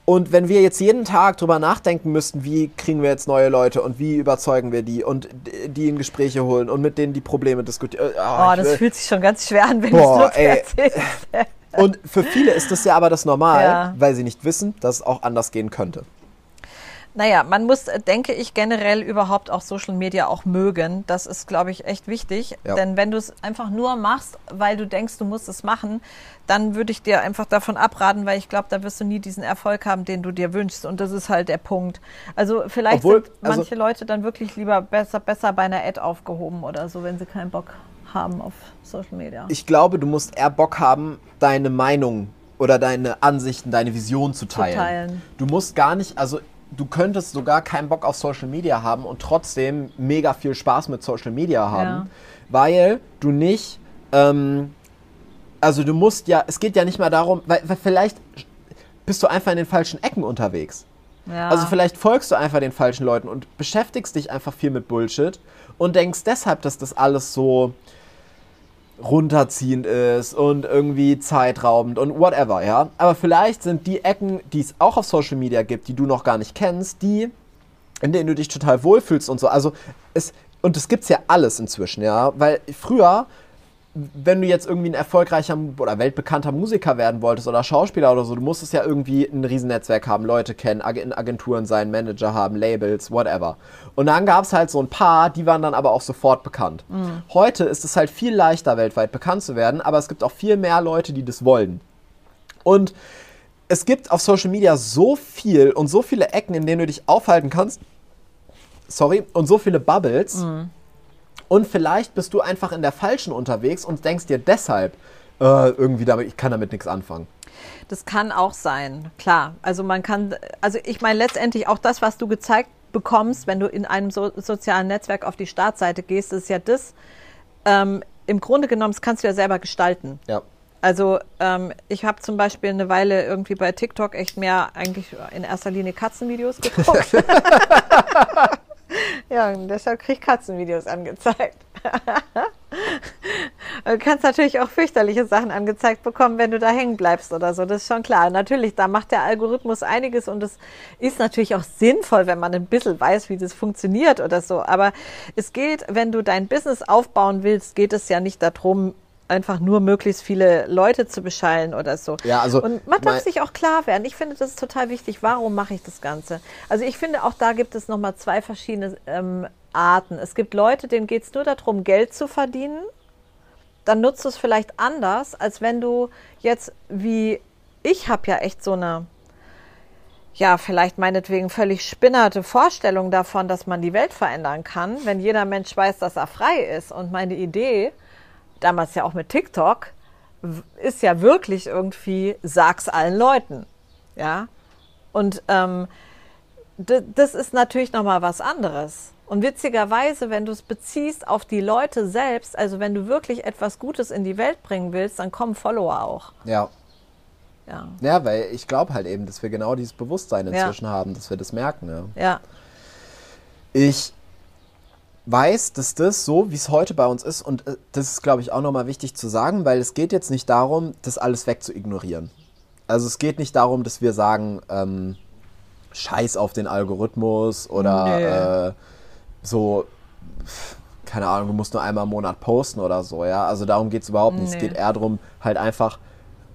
Und wenn wir jetzt jeden Tag drüber nachdenken müssten, wie kriegen wir jetzt neue Leute und wie überzeugen wir die und die in Gespräche holen und mit denen die Probleme diskutieren. Oh, das fühlt sich schon ganz schwer an, wenn du es Boah, ey. erzählst. und für viele ist das ja aber das Normal, Ja. weil sie nicht wissen, dass es auch anders gehen könnte. Naja, man muss, äh, denke ich, generell überhaupt auch Social Media auch mögen. Das ist, glaube ich, echt wichtig. Ja. Denn wenn du es einfach nur machst, weil du denkst, du musst es machen, dann würde ich dir einfach davon abraten, weil ich glaube, da wirst du nie diesen Erfolg haben, den du dir wünschst. Und das ist halt der Punkt. Also vielleicht Obwohl, sind also- manche Leute dann wirklich lieber besser, besser bei einer Ad aufgehoben oder so, wenn sie keinen Bock haben auf Social Media. Ich glaube, du musst eher Bock haben, deine Meinung oder deine Ansichten, deine Vision zu teilen. teilen. Du musst gar nicht, also du könntest sogar keinen Bock auf Social Media haben und trotzdem mega viel Spaß mit Social Media haben, Ja. weil du nicht, ähm, also du musst ja, es geht ja nicht mal darum, weil, weil vielleicht bist du einfach in den falschen Ecken unterwegs. ja. Also vielleicht folgst du einfach den falschen Leuten und beschäftigst dich einfach viel mit Bullshit und denkst deshalb, dass das alles so runterziehend ist und irgendwie zeitraubend und whatever, ja. Aber vielleicht sind die Ecken, die es auch auf Social Media gibt, die du noch gar nicht kennst, die, in denen du dich total wohlfühlst und so. Also es, und es gibt's ja alles inzwischen, ja. Weil früher, wenn du jetzt irgendwie ein erfolgreicher oder weltbekannter Musiker werden wolltest oder Schauspieler oder so, du musstest ja irgendwie ein Riesennetzwerk haben, Leute kennen, in Agenturen sein, Manager haben, Labels, whatever. Und dann gab es halt so ein paar, die waren dann aber auch sofort bekannt. Heute ist es halt viel leichter, weltweit bekannt zu werden, aber es gibt auch viel mehr Leute, die das wollen. Und es gibt auf Social Media so viel und so viele Ecken, in denen du dich aufhalten kannst. Sorry, und so viele Bubbles. Und vielleicht bist du einfach in der falschen unterwegs und denkst dir deshalb, äh, irgendwie damit, ich kann damit nichts anfangen. Das kann auch sein, klar. Also man kann, also ich meine letztendlich auch das, was du gezeigt bekommst, wenn du in einem so sozialen Netzwerk auf die Startseite gehst, ist ja das, ähm, im Grunde genommen, das kannst du ja selber gestalten. Ja. Also ähm, ich habe zum Beispiel eine Weile irgendwie bei TikTok echt mehr eigentlich in erster Linie Katzenvideos geguckt. ja, und deshalb krieg ich Katzenvideos angezeigt. Du kannst natürlich auch fürchterliche Sachen angezeigt bekommen, wenn du da hängen bleibst oder so. Das ist schon klar. Natürlich, da macht der Algorithmus einiges und es ist natürlich auch sinnvoll, wenn man ein bisschen weiß, wie das funktioniert oder so. Aber es geht, wenn du dein Business aufbauen willst, geht es ja nicht darum, einfach nur möglichst viele Leute zu beschallen oder so. Ja, also, und man darf sich auch klar werden. Ich finde, das ist total wichtig. Warum mache ich das Ganze? Also ich finde, auch da gibt es nochmal zwei verschiedene ähm, Arten. Es gibt Leute, denen geht es nur darum, Geld zu verdienen. Dann nutzt du es vielleicht anders, als wenn du jetzt wie ich habe ja echt so eine ja, vielleicht meinetwegen völlig spinnerte Vorstellung davon, dass man die Welt verändern kann, wenn jeder Mensch weiß, dass er frei ist. Und meine Idee, damals ja auch mit TikTok, ist ja wirklich irgendwie, sag's allen Leuten. Ja. Und ähm, das ist natürlich nochmal was anderes. Und witzigerweise, wenn du es beziehst auf die Leute selbst, also wenn du wirklich etwas Gutes in die Welt bringen willst, dann kommen Follower auch. Ja. Ja. Ja, weil ich glaube halt eben, dass wir genau dieses Bewusstsein Ja. inzwischen haben, dass wir das merken. Ja. Ja. Ich weiß, dass das so, wie es heute bei uns ist, und äh, das ist, glaube ich, auch nochmal wichtig zu sagen, weil es geht jetzt nicht darum, das alles wegzuignorieren. Also es geht nicht darum, dass wir sagen, ähm, scheiß auf den Algorithmus oder äh, so, keine Ahnung, du musst nur einmal im Monat posten oder so, ja. Also darum geht es überhaupt nicht. Es Nee. geht eher darum, halt einfach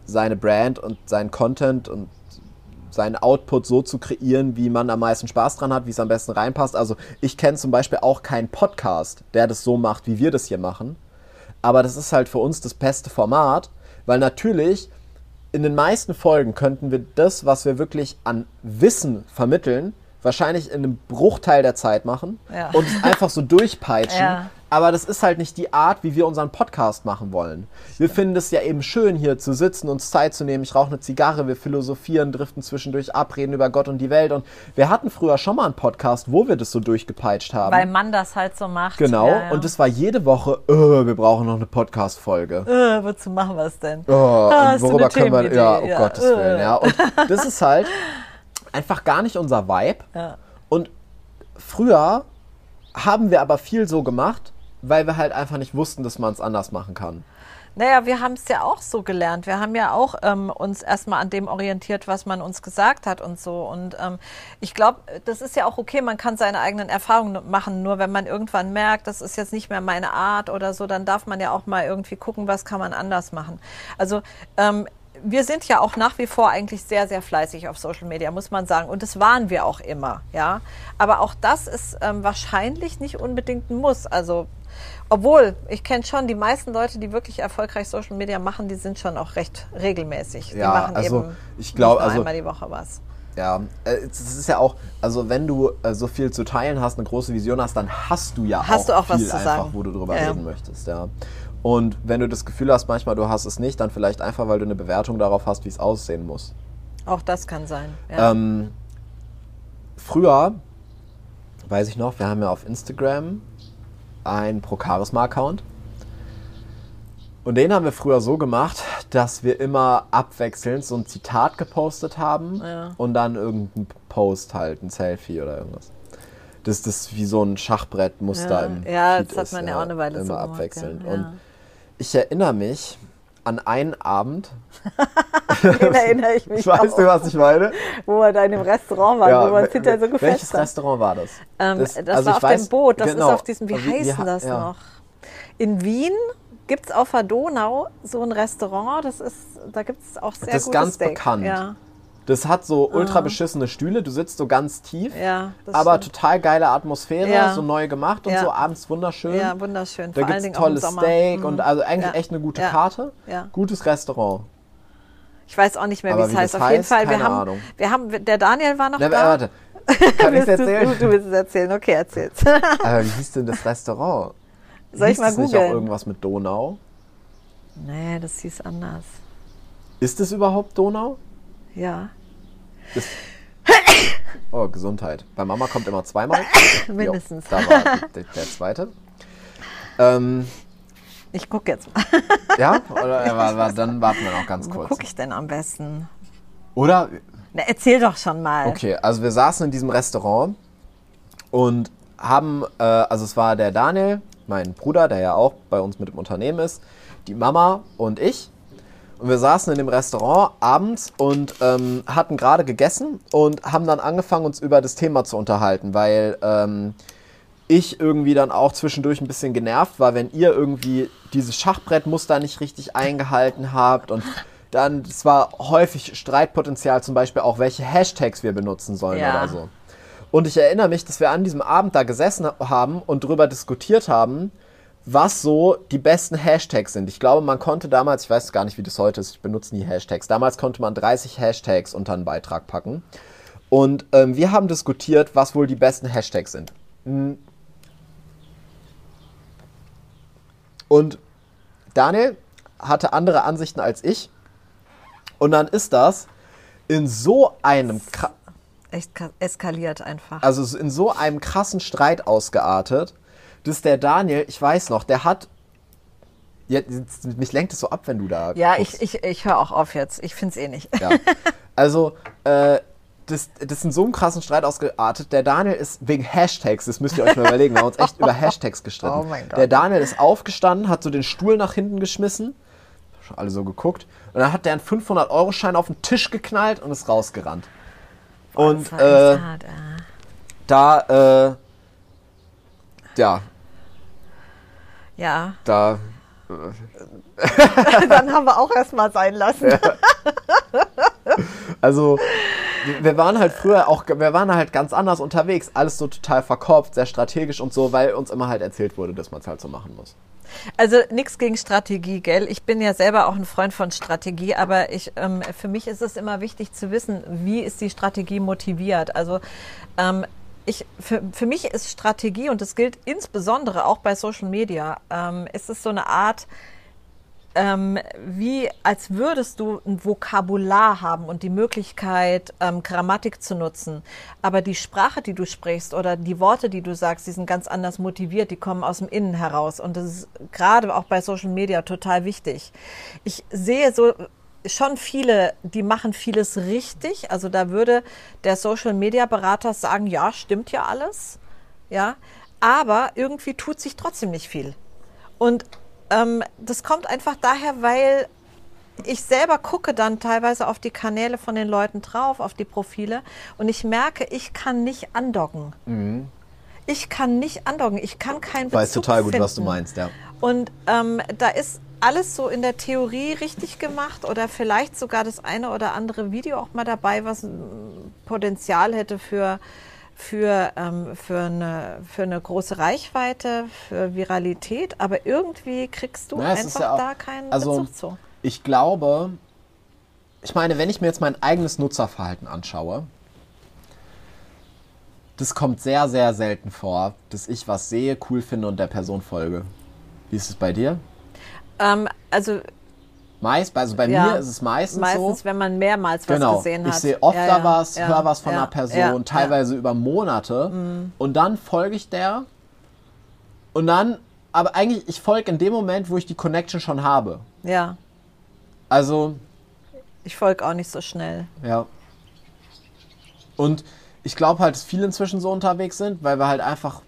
seine Brand und seinen Content und seinen Output so zu kreieren, wie man am meisten Spaß dran hat, wie es am besten reinpasst. Also ich kenne zum Beispiel auch keinen Podcast, der das so macht, wie wir das hier machen. Aber das ist halt für uns das beste Format, weil natürlich in den meisten Folgen könnten wir das, was wir wirklich an Wissen vermitteln, wahrscheinlich in einem Bruchteil der Zeit machen Ja. und es einfach so durchpeitschen. Ja. Aber das ist halt nicht die Art, wie wir unseren Podcast machen wollen. Wir finden es ja eben schön, hier zu sitzen, uns Zeit zu nehmen. Ich rauche eine Zigarre, wir philosophieren, driften zwischendurch ab, reden über Gott und die Welt. Und wir hatten früher schon mal einen Podcast, wo wir das so durchgepeitscht haben. Weil man das halt so macht. genau. Ja, ja. Und es war jede Woche, äh, wir brauchen noch eine Podcast-Folge. äh, wozu machen wir es denn? Oh, Ah, worüber können wir, ja, um Ja, Gottes. Willen, ja. Und das ist halt einfach gar nicht unser Vibe. Ja. Und früher haben wir aber viel so gemacht, weil wir halt einfach nicht wussten, dass man es anders machen kann. Naja, wir haben es ja auch so gelernt. Wir haben ja auch ähm, uns erstmal an dem orientiert, was man uns gesagt hat und so. Und ähm, ich glaube, das ist ja auch okay, man kann seine eigenen Erfahrungen machen. Nur wenn man irgendwann merkt, das ist jetzt nicht mehr meine Art oder so, dann darf man ja auch mal irgendwie gucken, was kann man anders machen. Also ähm, wir sind ja auch nach wie vor eigentlich sehr, sehr fleißig auf Social Media, muss man sagen. Und das waren wir auch immer, ja. Aber auch das ist ähm, wahrscheinlich nicht unbedingt ein Muss. Also, obwohl, ich kenne schon die meisten Leute, die wirklich erfolgreich Social Media machen, die sind schon auch recht regelmäßig. Die Ja, machen also, eben ich glaub, nicht nur also- einmal die Woche was. Ja, äh, es ist ja auch, also wenn du äh, so viel zu teilen hast, eine große Vision hast, dann hast du ja Hast auch, du auch was viel zu einfach, sagen. wo du drüber ja. reden möchtest, ja. Und wenn du das Gefühl hast, manchmal du hast es nicht, dann vielleicht einfach, weil du eine Bewertung darauf hast, wie es aussehen muss. Auch das kann sein. Ja. Ähm, früher, weiß ich noch, wir haben ja auf Instagram einen Pro Charisma-Account. Und den haben wir früher so gemacht, dass wir immer abwechselnd so ein Zitat gepostet haben Ja. und dann irgendein Post halt, ein Selfie oder irgendwas. Das wie so ein Schachbrettmuster Ja. im Ja, Feed das hat ist, man ja auch eine Weile immer so gemacht, abwechselnd. ja. Und ich erinnere mich an einen Abend, Den erinnere ich mich weißt auch, du, was ich meine? wo wir da in dem Restaurant waren, wo wir uns hinterher so welches gefetzt haben. Restaurant war das? Ähm, das, also war auf weiß- dem Boot, das genau. ist auf diesem, wie wie heißt ha- das ja. noch? In Wien gibt es auf der Donau so ein Restaurant, das ist, da gibt es auch sehr Das ist gutes ganz Steak. bekannt. Ja, Das hat so ultra beschissene Stühle, du sitzt so ganz tief, Ah. ja. Aber stimmt. total geile Atmosphäre, Ja. so neu gemacht und Ja. so abends wunderschön. Ja, wunderschön. Da gibt es tolles. Steak Mhm. und also eigentlich echt eine gute. Karte. Gutes Restaurant. Ich weiß auch nicht mehr, wie es heißt. das Auf jeden heißt, Fall, wir haben, Ahnung. wir haben, der Daniel war noch Na, da. warte, kann ich du, erzählen? du, du willst es erzählen, okay, erzähl's. Aber wie hieß denn das Restaurant? Soll ich mal das nicht auch googeln? irgendwas mit Donau? nee, das hieß anders. Ist es überhaupt Donau? Ja, Das oh, Gesundheit. Bei Mama kommt immer zweimal. Mindestens. Jo, da war der, der zweite. Ähm, ich gucke jetzt mal. ja, oder äh, wa- wa- dann warten wir noch ganz Wo kurz. gucke ich denn am besten? Oder Na, erzähl doch schon mal. Okay, also wir saßen in diesem Restaurant und haben, äh, also es war der Daniel, mein Bruder, der ja auch bei uns mit im Unternehmen ist, die Mama und ich. Und wir saßen in dem Restaurant abends und ähm, hatten gerade gegessen und haben dann angefangen, uns über das Thema zu unterhalten, weil ähm, ich irgendwie dann auch zwischendurch ein bisschen genervt war, wenn ihr irgendwie dieses Schachbrettmuster nicht richtig eingehalten habt und dann, es war häufig Streitpotenzial, zum Beispiel auch, welche Hashtags wir benutzen sollen Ja. oder so. Und ich erinnere mich, dass wir an diesem Abend da gesessen haben und darüber diskutiert haben, was so die besten Hashtags sind. Ich glaube, man konnte damals, ich weiß gar nicht, wie das heute ist, ich benutze nie Hashtags. Damals konnte man 30 Hashtags unter einen Beitrag packen. Und ähm, wir haben diskutiert, was wohl die besten Hashtags sind. Hm. Und Daniel hatte andere Ansichten als ich. Und dann ist das in so einem, Echt ka- eskaliert einfach. also in so einem krassen Streit ausgeartet, dass der Daniel, ich weiß noch, der hat Ja, mich lenkt es so ab, wenn du da. Ja, guckst. ich, ich, ich höre auch auf jetzt. Ich finde es eh nicht. Ja. Also, äh, das, das ist in so einem krassen Streit ausgeartet. Der Daniel ist wegen Hashtags, das müsst ihr euch mal überlegen, wir haben uns echt über Hashtags gestritten. Oh mein Gott. Der Daniel ist aufgestanden, hat so den Stuhl nach hinten geschmissen, schon alle so geguckt, und dann hat der einen 500-Euro-Schein auf den Tisch geknallt und ist rausgerannt. Und äh, hart, äh. da, äh, ja. Ja. Da. Dann haben wir auch erstmal sein lassen. Ja. Also, wir waren halt früher auch, wir waren halt ganz anders unterwegs. Alles so total verkopft, sehr strategisch und so, weil uns immer halt erzählt wurde, dass man es halt so machen muss. Also nichts gegen Strategie, gell? Ich bin ja selber auch ein Freund von Strategie, aber ich, ähm, für mich ist es immer wichtig zu wissen, wie ist die Strategie motiviert. Also ähm, ich, für, für mich ist Strategie, und das gilt insbesondere auch bei Social Media, ähm, ist es so eine Art, ähm, wie als würdest du ein Vokabular haben und die Möglichkeit, ähm, Grammatik zu nutzen. Aber die Sprache, die du sprichst oder die Worte, die du sagst, die sind ganz anders motiviert, die kommen aus dem Innen heraus. Und das ist gerade auch bei Social Media total wichtig. Ich sehe so schon viele, die machen vieles richtig. Also da würde der Social Media Berater sagen, ja, stimmt ja alles. Ja, aber irgendwie tut sich trotzdem nicht viel. Und ähm, das kommt einfach daher, weil ich selber gucke dann teilweise auf die Kanäle von den Leuten drauf, auf die Profile und ich merke, ich kann nicht andocken. Mhm. Ich kann nicht andocken. Ich kann kein Bezug Weiß total gut, finden. was du meinst, ja. Und ähm, da ist alles so in der Theorie richtig gemacht oder vielleicht sogar das eine oder andere Video auch mal dabei, was Potenzial hätte für für, ähm, für, eine, für eine große Reichweite, für Viralität, aber irgendwie kriegst du naja, einfach ja auch, da keinen also, Bezug zu. Ich glaube, ich meine, wenn ich mir jetzt mein eigenes Nutzerverhalten anschaue, das kommt sehr, sehr selten vor, dass ich was sehe, cool finde und der Person folge. Wie ist es bei dir? Ähm, also Meist, also bei ja, mir ist es meistens, meistens so. Wenn man mehrmals was genau. gesehen hat. Ich sehe oft ja, was, ja, höre was von einer Person, teilweise über Monate. Mhm. Und dann folge ich der. Und dann, aber eigentlich, ich folge in dem Moment, wo ich die Connection schon habe. Ja. Also. Ich folge auch nicht so schnell. Ja. Und ich glaube halt, dass viele inzwischen so unterwegs sind, weil wir halt einfach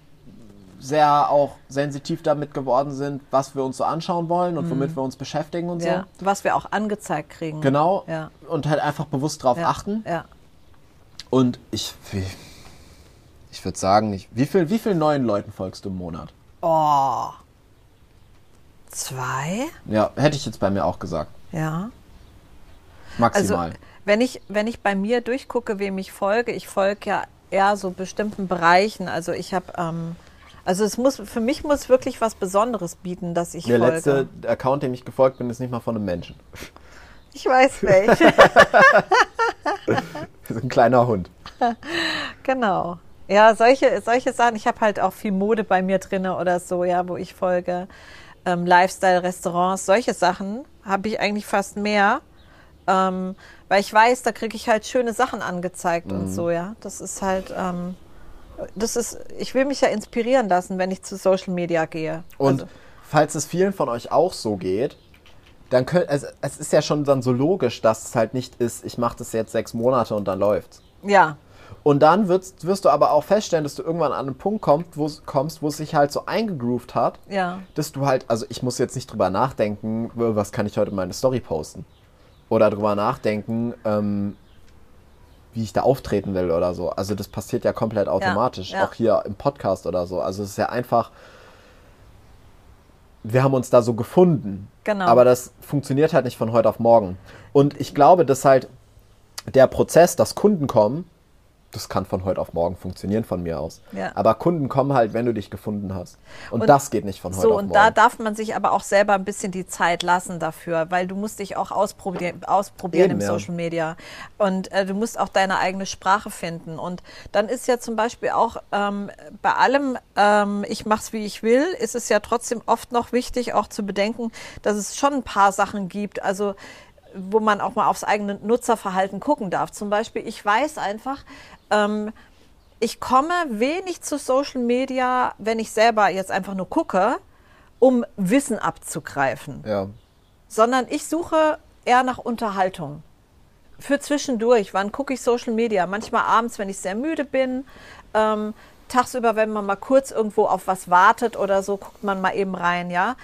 sehr auch sensitiv damit geworden sind, was wir uns so anschauen wollen und mhm. womit wir uns beschäftigen und ja. so. Was wir auch angezeigt kriegen. Genau. Ja. Und halt einfach bewusst drauf ja. achten. Ja. Und ich, ich würde sagen, ich, wie viel, wie viel neuen Leuten folgst du im Monat? Oh. Zwei? Ja, hätte ich jetzt bei mir auch gesagt. Ja. Maximal. Also, wenn ich, wenn ich bei mir durchgucke, wem ich folge, ich folge ja eher so bestimmten Bereichen. Also ich habe ähm, also es muss für mich muss wirklich was Besonderes bieten, dass ich Der folge. letzte Account, dem ich gefolgt bin, ist nicht mal von einem Menschen. Ich weiß welcher. so ein kleiner Hund. Genau. Ja, solche, solche Sachen. Ich habe halt auch viel Mode bei mir drin oder so, ja, wo ich folge. Ähm, Lifestyle, Restaurants, solche Sachen habe ich eigentlich fast mehr. Ähm, weil ich weiß, da kriege ich halt schöne Sachen angezeigt mhm. und so, ja. Das ist halt. Ähm, das ist, ich will mich ja inspirieren lassen, wenn ich zu Social Media gehe. Und also. falls es vielen von euch auch so geht, dann könnt, es, es ist ja schon dann so logisch, dass es halt nicht ist, ich mache das jetzt sechs Monate und dann läuft's. Ja. Und dann wirst, wirst du aber auch feststellen, dass du irgendwann an einen Punkt kommst, wo kommst, wo es sich halt so eingegroovt hat, ja. dass du halt, also ich muss jetzt nicht drüber nachdenken, was kann ich heute in meine Story posten. Oder drüber nachdenken, ähm, wie ich da auftreten will oder so. Also das passiert ja komplett automatisch, ja, ja. auch hier im Podcast oder so. Also es ist ja einfach, wir haben uns da so gefunden. Genau. Aber das funktioniert halt nicht von heute auf morgen. Und ich glaube, dass halt der Prozess, dass Kunden kommen, das kann von heute auf morgen funktionieren von mir aus. Ja. Aber Kunden kommen halt, wenn du dich gefunden hast. Und, und das geht nicht von heute so, auf morgen. So, und da darf man sich aber auch selber ein bisschen die Zeit lassen dafür, weil du musst dich auch ausprobieren, ausprobieren Eben, im ja. Social Media. Und äh, du musst auch deine eigene Sprache finden. Und dann ist ja zum Beispiel auch ähm, bei allem, ähm, ich mach's wie ich will, ist es ja trotzdem oft noch wichtig, auch zu bedenken, dass es schon ein paar Sachen gibt. Also wo man auch mal aufs eigene Nutzerverhalten gucken darf. Zum Beispiel, ich weiß einfach, ähm, ich komme wenig zu Social Media, wenn ich selber jetzt einfach nur gucke um Wissen abzugreifen, Ja. sondern ich suche eher nach Unterhaltung. Für zwischendurch. Wann gucke ich Social Media? Manchmal abends, wenn ich sehr müde bin. Ähm, tagsüber, wenn man mal kurz irgendwo auf was wartet oder so, guckt man mal eben rein, ja.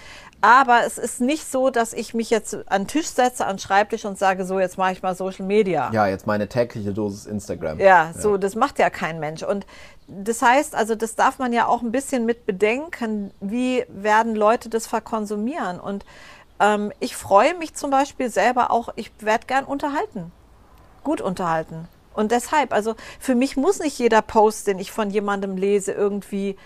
Aber es ist nicht so, dass ich mich jetzt an den Tisch setze, an den Schreibtisch und sage, so, jetzt mache ich mal Social Media. Ja, jetzt meine tägliche Dosis Instagram. Ja, so, das macht ja kein Mensch. Und das heißt, also das darf man ja auch ein bisschen mit bedenken, wie werden Leute das verkonsumieren. Und ähm, ich freue mich zum Beispiel selber auch, ich werde gern unterhalten, gut unterhalten. Und deshalb, also für mich muss nicht jeder Post, den ich von jemandem lese, irgendwie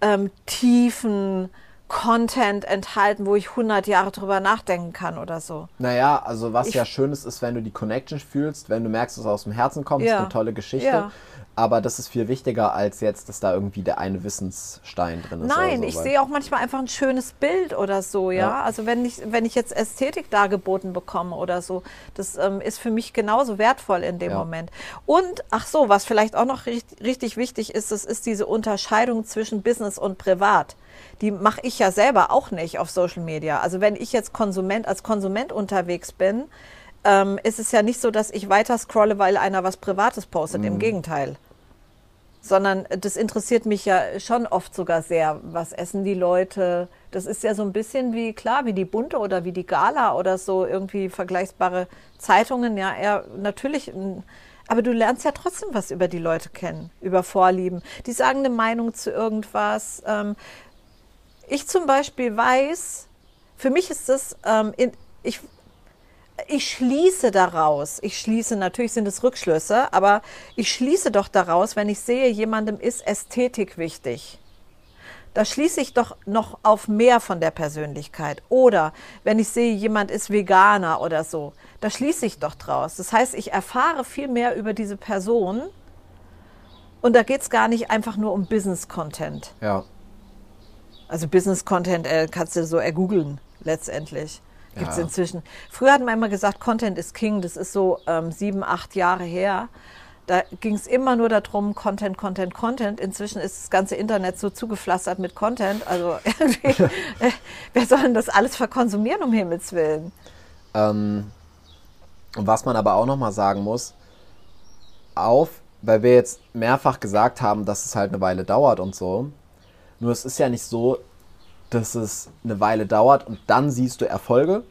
ähm, tiefen Content enthalten, wo ich 100 Jahre drüber nachdenken kann oder so. Naja, also was Ich- ja schön ist, ist, wenn du die Connection fühlst, wenn du merkst, dass es aus dem Herzen kommt, Ja. ist eine tolle Geschichte. Ja. Aber das ist viel wichtiger, als jetzt, dass da irgendwie der eine Wissensstein drin ist. Nein, so, ich sehe auch manchmal einfach ein schönes Bild oder so, ja. Ja. Also wenn ich, wenn ich jetzt Ästhetik dargeboten bekomme oder so, das ähm, ist für mich genauso wertvoll in dem Ja. Moment. Und, ach so, was vielleicht auch noch richtig, richtig wichtig ist, das ist diese Unterscheidung zwischen Business und Privat. Die mache ich ja selber auch nicht auf Social Media. Also wenn ich jetzt Konsument als Konsument unterwegs bin, ähm, ist es ja nicht so, dass ich weiter scrolle, weil einer was Privates postet. Mhm. Im Gegenteil sondern das interessiert mich ja schon oft sogar sehr. Was essen die Leute? Das ist ja so ein bisschen wie, klar, wie die Bunte oder wie die Gala oder so irgendwie vergleichbare Zeitungen. Ja, eher natürlich. Aber du lernst ja trotzdem was über die Leute kennen, über Vorlieben. Die sagen eine Meinung zu irgendwas. Ähm, ich zum Beispiel weiß, für mich ist das, ähm, in, ich, ich schließe daraus, ich schließe, natürlich sind es Rückschlüsse, aber ich schließe doch daraus, wenn ich sehe, jemandem ist Ästhetik wichtig. Da schließe ich doch noch auf mehr von der Persönlichkeit. Oder wenn ich sehe, jemand ist Veganer oder so, da schließe ich doch draus. Das heißt, ich erfahre viel mehr über diese Person und da geht es gar nicht einfach nur um Business-Content. Ja. Also Business-Content äh, kannst du so ergoogeln letztendlich. Gibt es inzwischen. Früher hatten wir immer gesagt, Content ist King. Das ist so ähm, sieben, acht Jahre her. Da ging es immer nur darum, Content, Content, Content. Inzwischen ist das ganze Internet so zugepflastert mit Content. Also irgendwie, äh, wer soll denn das alles verkonsumieren, um Himmels Willen? Ähm, und was man aber auch nochmal sagen muss, auf, weil wir jetzt mehrfach gesagt haben, dass es halt eine Weile dauert und so. Nur es ist ja nicht so, dass es eine Weile dauert und dann siehst du Erfolge,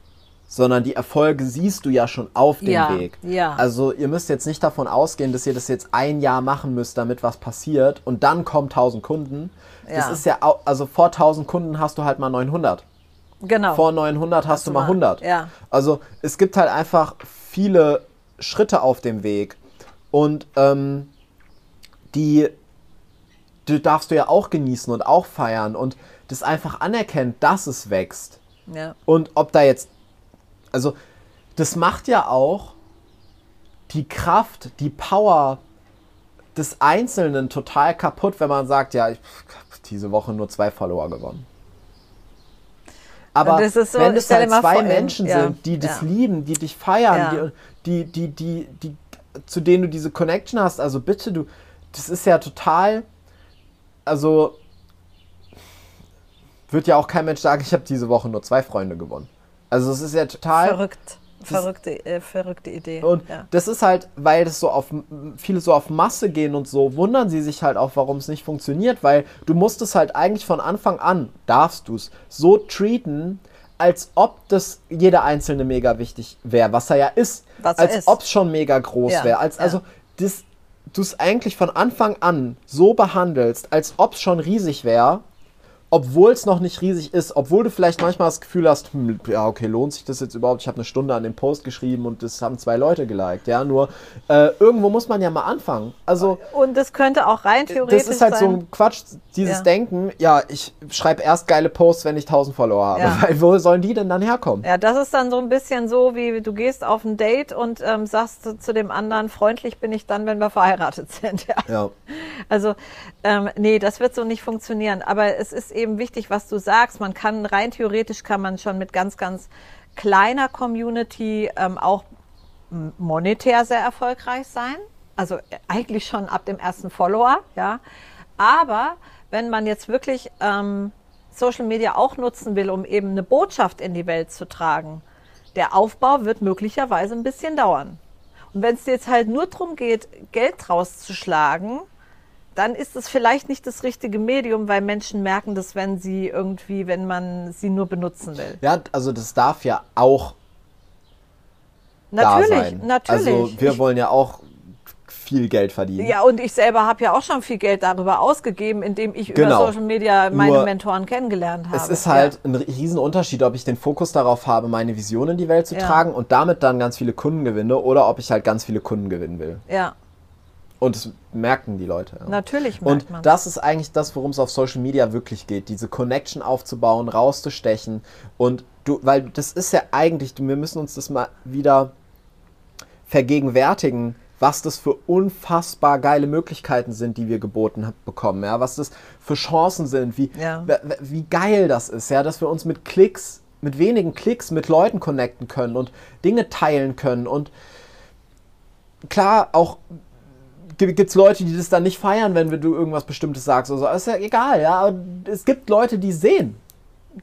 sondern die Erfolge siehst du ja schon auf dem Ja, Weg. ja. Also ihr müsst jetzt nicht davon ausgehen, dass ihr das jetzt ein Jahr machen müsst, damit was passiert und dann kommen 1000 Kunden. Das Ja. ist ja, au- also vor 1000 Kunden hast du halt mal 900 Genau. vor 900 hast, du mal mal- 100. ja. Also es gibt halt einfach viele Schritte auf dem Weg und ähm, die darfst du ja auch genießen und auch feiern und das einfach anerkennen, dass es wächst. ja. Und ob da jetzt, also das macht ja auch die Kraft, die Power des Einzelnen total kaputt, wenn man sagt, ja, ich habe diese Woche nur zwei Follower gewonnen. Aber so, wenn es halt zwei Menschen ja, sind, die das ja. lieben, die dich feiern, Ja. die, die, die, die, zu denen du diese Connection hast, also bitte, du, das ist ja total, also wird ja auch kein Mensch sagen, ich habe diese Woche nur zwei Freunde gewonnen. Also es ist ja total Verrückt. Verrückte, äh, verrückte Idee. und ja. das ist halt, weil das so auf viele so auf Masse gehen und so, wundern sie sich halt auch, warum es nicht funktioniert, weil du musst es halt eigentlich von Anfang an, darfst du es, so treaten, als ob das jeder einzelne mega wichtig wäre, was er ja ist. Was als ob es schon mega groß Ja, wäre. Als, ja. Also das, du es eigentlich von Anfang an so behandelst, als ob es schon riesig wäre, obwohl es noch nicht riesig ist, obwohl du vielleicht manchmal das Gefühl hast, hm, ja, okay, lohnt sich das jetzt überhaupt? Ich habe eine Stunde an dem Post geschrieben und das haben zwei Leute geliked, ja, nur äh, irgendwo muss man ja mal anfangen. Also, Und das könnte auch rein theoretisch das ist halt so sein. ein Quatsch, dieses Ja. Denken, ja, ich schreibe erst geile Posts, wenn ich 1000 Follower habe, Ja. weil wo sollen die denn dann herkommen? Ja, das ist dann so ein bisschen so, wie du gehst auf ein Date und ähm, sagst zu, zu dem anderen, freundlich bin ich dann, wenn wir verheiratet sind. Ja. Ja. Also, ähm, nee, das wird so nicht funktionieren. Aber es ist eben wichtig, was du sagst. Man kann rein theoretisch kann man schon mit ganz, ganz kleiner Community ähm, auch monetär sehr erfolgreich sein. Also äh, eigentlich schon ab dem ersten Follower, ja. Aber wenn man jetzt wirklich ähm, Social Media auch nutzen will, um eben eine Botschaft in die Welt zu tragen, der Aufbau wird möglicherweise ein bisschen dauern. Und wenn es jetzt halt nur darum geht, Geld draus zu schlagen, dann ist es vielleicht nicht das richtige Medium, weil Menschen merken das, wenn sie irgendwie, wenn man sie nur benutzen will. Ja, also das darf ja auch natürlich, da sein. natürlich. Also wir wollen ja auch viel Geld verdienen. Ja, und ich selber habe ja auch schon viel Geld darüber ausgegeben, indem ich Genau. über Social Media meine Nur Mentoren kennengelernt habe. Es ist halt ein Riesenunterschied, ob ich den Fokus darauf habe, meine Vision in die Welt zu Ja. tragen und damit dann ganz viele Kunden gewinne oder ob ich halt ganz viele Kunden gewinnen will. Ja, ja Und das merken die Leute. Ja. natürlich merkt Und man. das ist eigentlich das, worum es auf Social Media wirklich geht, diese Connection aufzubauen, rauszustechen und du, weil das ist ja eigentlich, wir müssen uns das mal wieder vergegenwärtigen, was das für unfassbar geile Möglichkeiten sind, die wir geboten bekommen, ja, was das für Chancen sind, wie, Ja. wie geil das ist, ja, dass wir uns mit Klicks, mit wenigen Klicks mit Leuten connecten können und Dinge teilen können und klar, auch gibt es Leute, die das dann nicht feiern, wenn du irgendwas Bestimmtes sagst. Also ist ja egal, ja. aber Es gibt Leute, die sehen.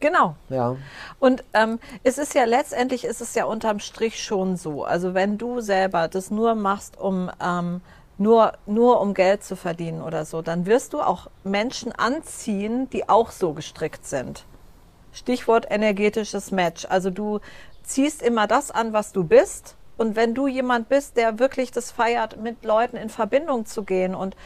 genau. Ja. Und ähm, es ist ja letztendlich ist es ja unterm Strich schon so. Also wenn du selber das nur machst, um ähm, nur, nur um Geld zu verdienen oder so, dann wirst du auch Menschen anziehen, die auch so gestrickt sind. Stichwort energetisches Match. Also du ziehst immer das an, was du bist. Und wenn du jemand bist, der wirklich das feiert, mit Leuten in Verbindung zu gehen und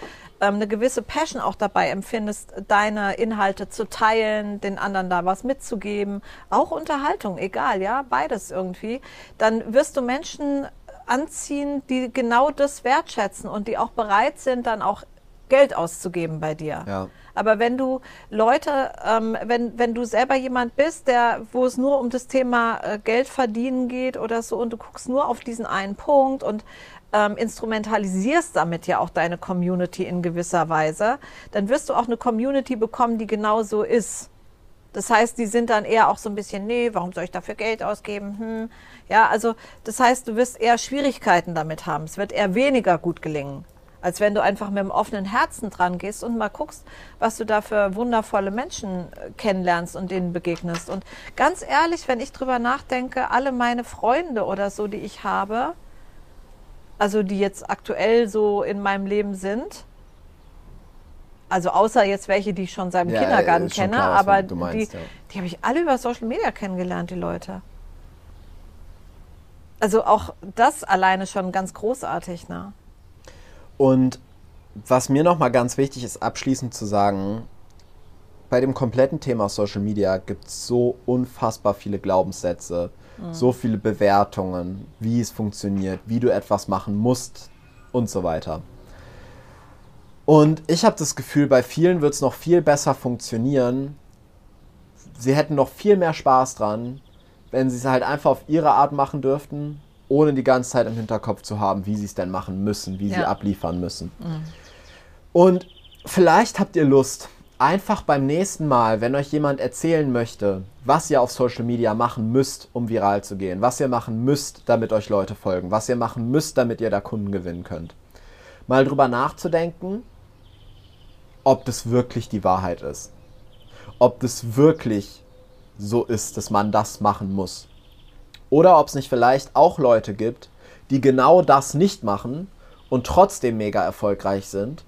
ähm, eine gewisse Passion auch dabei empfindest, deine Inhalte zu teilen, den anderen da was mitzugeben, auch Unterhaltung, egal, ja, beides irgendwie, dann wirst du Menschen anziehen, die genau das wertschätzen und die auch bereit sind, dann auch Geld auszugeben bei dir. Ja. Aber wenn du Leute, ähm, wenn, wenn du selber jemand bist, der, wo es nur um das Thema äh, Geld verdienen geht oder so und du guckst nur auf diesen einen Punkt und ähm, instrumentalisierst damit ja auch deine Community in gewisser Weise, dann wirst du auch eine Community bekommen, die genau so ist. Das heißt, die sind dann eher auch so ein bisschen, nee, warum soll ich dafür Geld ausgeben? Hm. Ja, also das heißt, du wirst eher Schwierigkeiten damit haben. Es wird eher weniger gut gelingen, als wenn du einfach mit dem offenen Herzen dran gehst und mal guckst, was du da für wundervolle Menschen äh, kennenlernst und denen begegnest. Und ganz ehrlich, wenn ich drüber nachdenke, alle meine Freunde oder so, die ich habe, also die jetzt aktuell so in meinem Leben sind, also außer jetzt welche, die ich schon seit dem Ja, Kindergarten kenne, klar, aber meinst, die, ja. die habe ich alle über Social Media kennengelernt, die Leute. Also auch das alleine schon ganz großartig, ne? Und was mir nochmal ganz wichtig ist, abschließend zu sagen, bei dem kompletten Thema Social Media gibt es so unfassbar viele Glaubenssätze, so viele Bewertungen, wie es funktioniert, wie du etwas machen musst und so weiter. Und ich habe das Gefühl, bei vielen wird es noch viel besser funktionieren. Sie hätten noch viel mehr Spaß dran, wenn sie es halt einfach auf ihre Art machen dürften, ohne die ganze Zeit im Hinterkopf zu haben, wie sie es denn machen müssen, wie sie Ja. abliefern müssen. Und vielleicht habt ihr Lust, einfach beim nächsten Mal, wenn euch jemand erzählen möchte, was ihr auf Social Media machen müsst, um viral zu gehen, was ihr machen müsst, damit euch Leute folgen, was ihr machen müsst, damit ihr da Kunden gewinnen könnt, mal drüber nachzudenken, ob das wirklich die Wahrheit ist. Ob das wirklich so ist, dass man das machen muss. Oder ob es nicht vielleicht auch Leute gibt, die genau das nicht machen und trotzdem mega erfolgreich sind.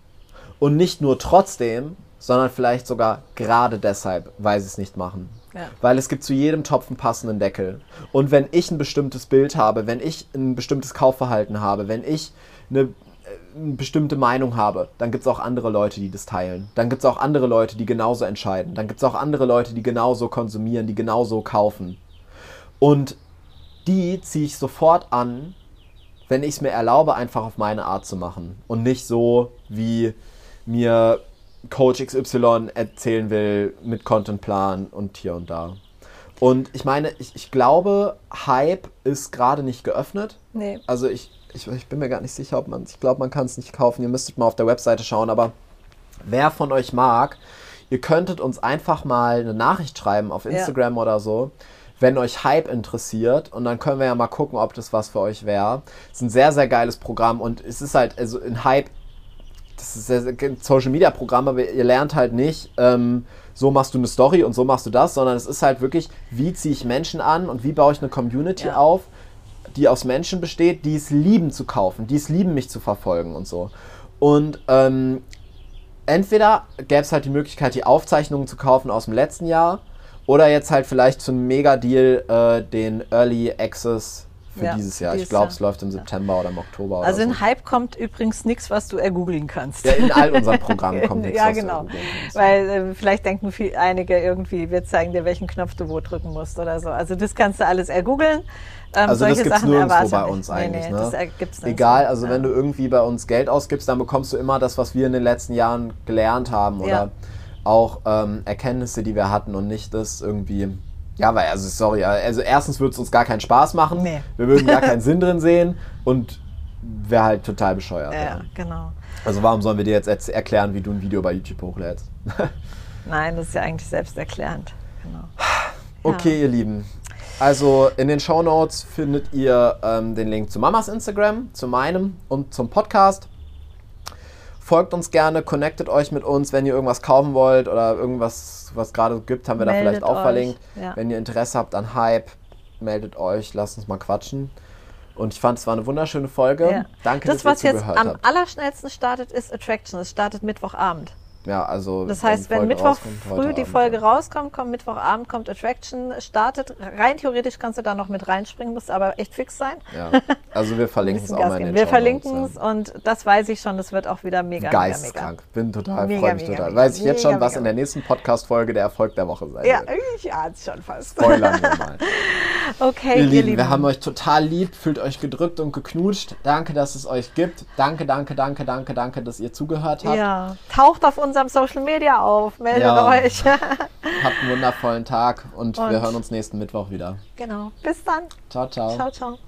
Und nicht nur trotzdem, sondern vielleicht sogar gerade deshalb, weil sie es nicht machen. Ja. Weil es gibt zu jedem Topf einen passenden Deckel. Und wenn ich ein bestimmtes Bild habe, wenn ich ein bestimmtes Kaufverhalten habe, wenn ich eine, äh, eine bestimmte Meinung habe, dann gibt es auch andere Leute, die das teilen. Dann gibt es auch andere Leute, die genauso entscheiden. Dann gibt es auch andere Leute, die genauso konsumieren, die genauso kaufen. Und die ziehe ich sofort an, wenn ich es mir erlaube, einfach auf meine Art zu machen. Und nicht so, wie mir Coach XY erzählen will mit Contentplan und hier und da. Und ich meine, ich, ich glaube, Hype ist gerade nicht geöffnet. Nee. Also ich, ich, ich bin mir gar nicht sicher, ob man Ich glaube, man kann es nicht kaufen. Ihr müsstet mal auf der Webseite schauen, aber wer von euch mag, ihr könntet uns einfach mal eine Nachricht schreiben auf Instagram oder so, wenn euch Hype interessiert. Und dann können wir ja mal gucken, ob das was für euch wäre. Es ist ein sehr, sehr geiles Programm und es ist halt, also in Hype das ist ein Social Media Programm, aber ihr lernt halt nicht, ähm, so machst du eine Story und so machst du das, sondern es ist halt wirklich, wie ziehe ich Menschen an und wie baue ich eine Community Ja. auf, die aus Menschen besteht, die es lieben zu kaufen, die es lieben, mich zu verfolgen und so. Und ähm, entweder gäbe es halt die Möglichkeit, die Aufzeichnungen zu kaufen aus dem letzten Jahr oder jetzt halt vielleicht zu einem Mega-Deal äh, den Early Access für Ja, dieses Jahr. Ich glaube, es läuft im September oder im Oktober Also oder in so. Hype kommt übrigens nichts, was du ergoogeln kannst. Ja, in all unseren Programmen kommt nichts. ja, genau. Weil äh, vielleicht denken viel, einige irgendwie, wir zeigen dir, welchen Knopf du wo drücken musst oder so. Also das kannst du alles ergoogeln. Ähm, Also das solche gibt's Sachen nirgendwo bei nicht. uns Nee, eigentlich. nee, ne? das ergibt's nirgendwo. Egal, also Ja. wenn du irgendwie bei uns Geld ausgibst, dann bekommst du immer das, was wir in den letzten Jahren gelernt haben oder Ja. Auch ähm, Erkenntnisse, die wir hatten und nicht das irgendwie. Ja, weil, also sorry, also erstens würde es uns gar keinen Spaß machen. Nee. Wir würden gar keinen Sinn drin sehen und wäre halt total bescheuert. Ja, Ja. genau. Also warum sollen wir dir jetzt erklären, wie du ein Video bei YouTube hochlädst? Nein, das ist ja eigentlich selbsterklärend. Genau. Okay, ihr Lieben. Also in den Show Notes findet ihr ähm, den Link zu Mamas Instagram, zu meinem und zum Podcast. Folgt uns gerne, connectet euch mit uns, wenn ihr irgendwas kaufen wollt oder irgendwas, was gerade gibt, haben wir da Meldet vielleicht auch euch, verlinkt. ja. Wenn ihr Interesse habt an Hype, meldet euch, lasst uns mal quatschen. Und ich fand, es war eine wunderschöne Folge. Ja. Danke, das, dass was ihr jetzt zugehört am habt. allerschnellsten startet, ist Attraction. Es startet Mittwochabend. Ja, also Das heißt, wenn Folge Mittwoch früh die Abend, Folge ja. rauskommt, kommt Mittwochabend, kommt Attraction, startet. Rein theoretisch kannst du da noch mit reinspringen, musst aber echt fix sein. Ja. Also wir verlinken es auch mal in den Wir verlinken ja. es und das weiß ich schon, das wird auch wieder mega, mega, Geisteskrank. Bin total, Mega, freue mich mega, total. mega, Weiß ich jetzt schon, mega, was mega. in der nächsten Podcast-Folge der Erfolg der Woche sein mega. Ja, wird. ich ahne es schon fast. Spoilern wir mal. Okay, ihr ihr Lieben, Lieben. wir haben euch total lieb, fühlt euch gedrückt und geknutscht. Danke, dass es euch gibt. Danke, danke, danke, danke, danke, dass ihr zugehört habt. ja, taucht auf unserem Social Media auf, meldet Ja. euch. Habt einen wundervollen Tag und, Und- wir hören uns nächsten Mittwoch wieder. genau. Bis dann. Ciao, ciao. Ciao, ciao.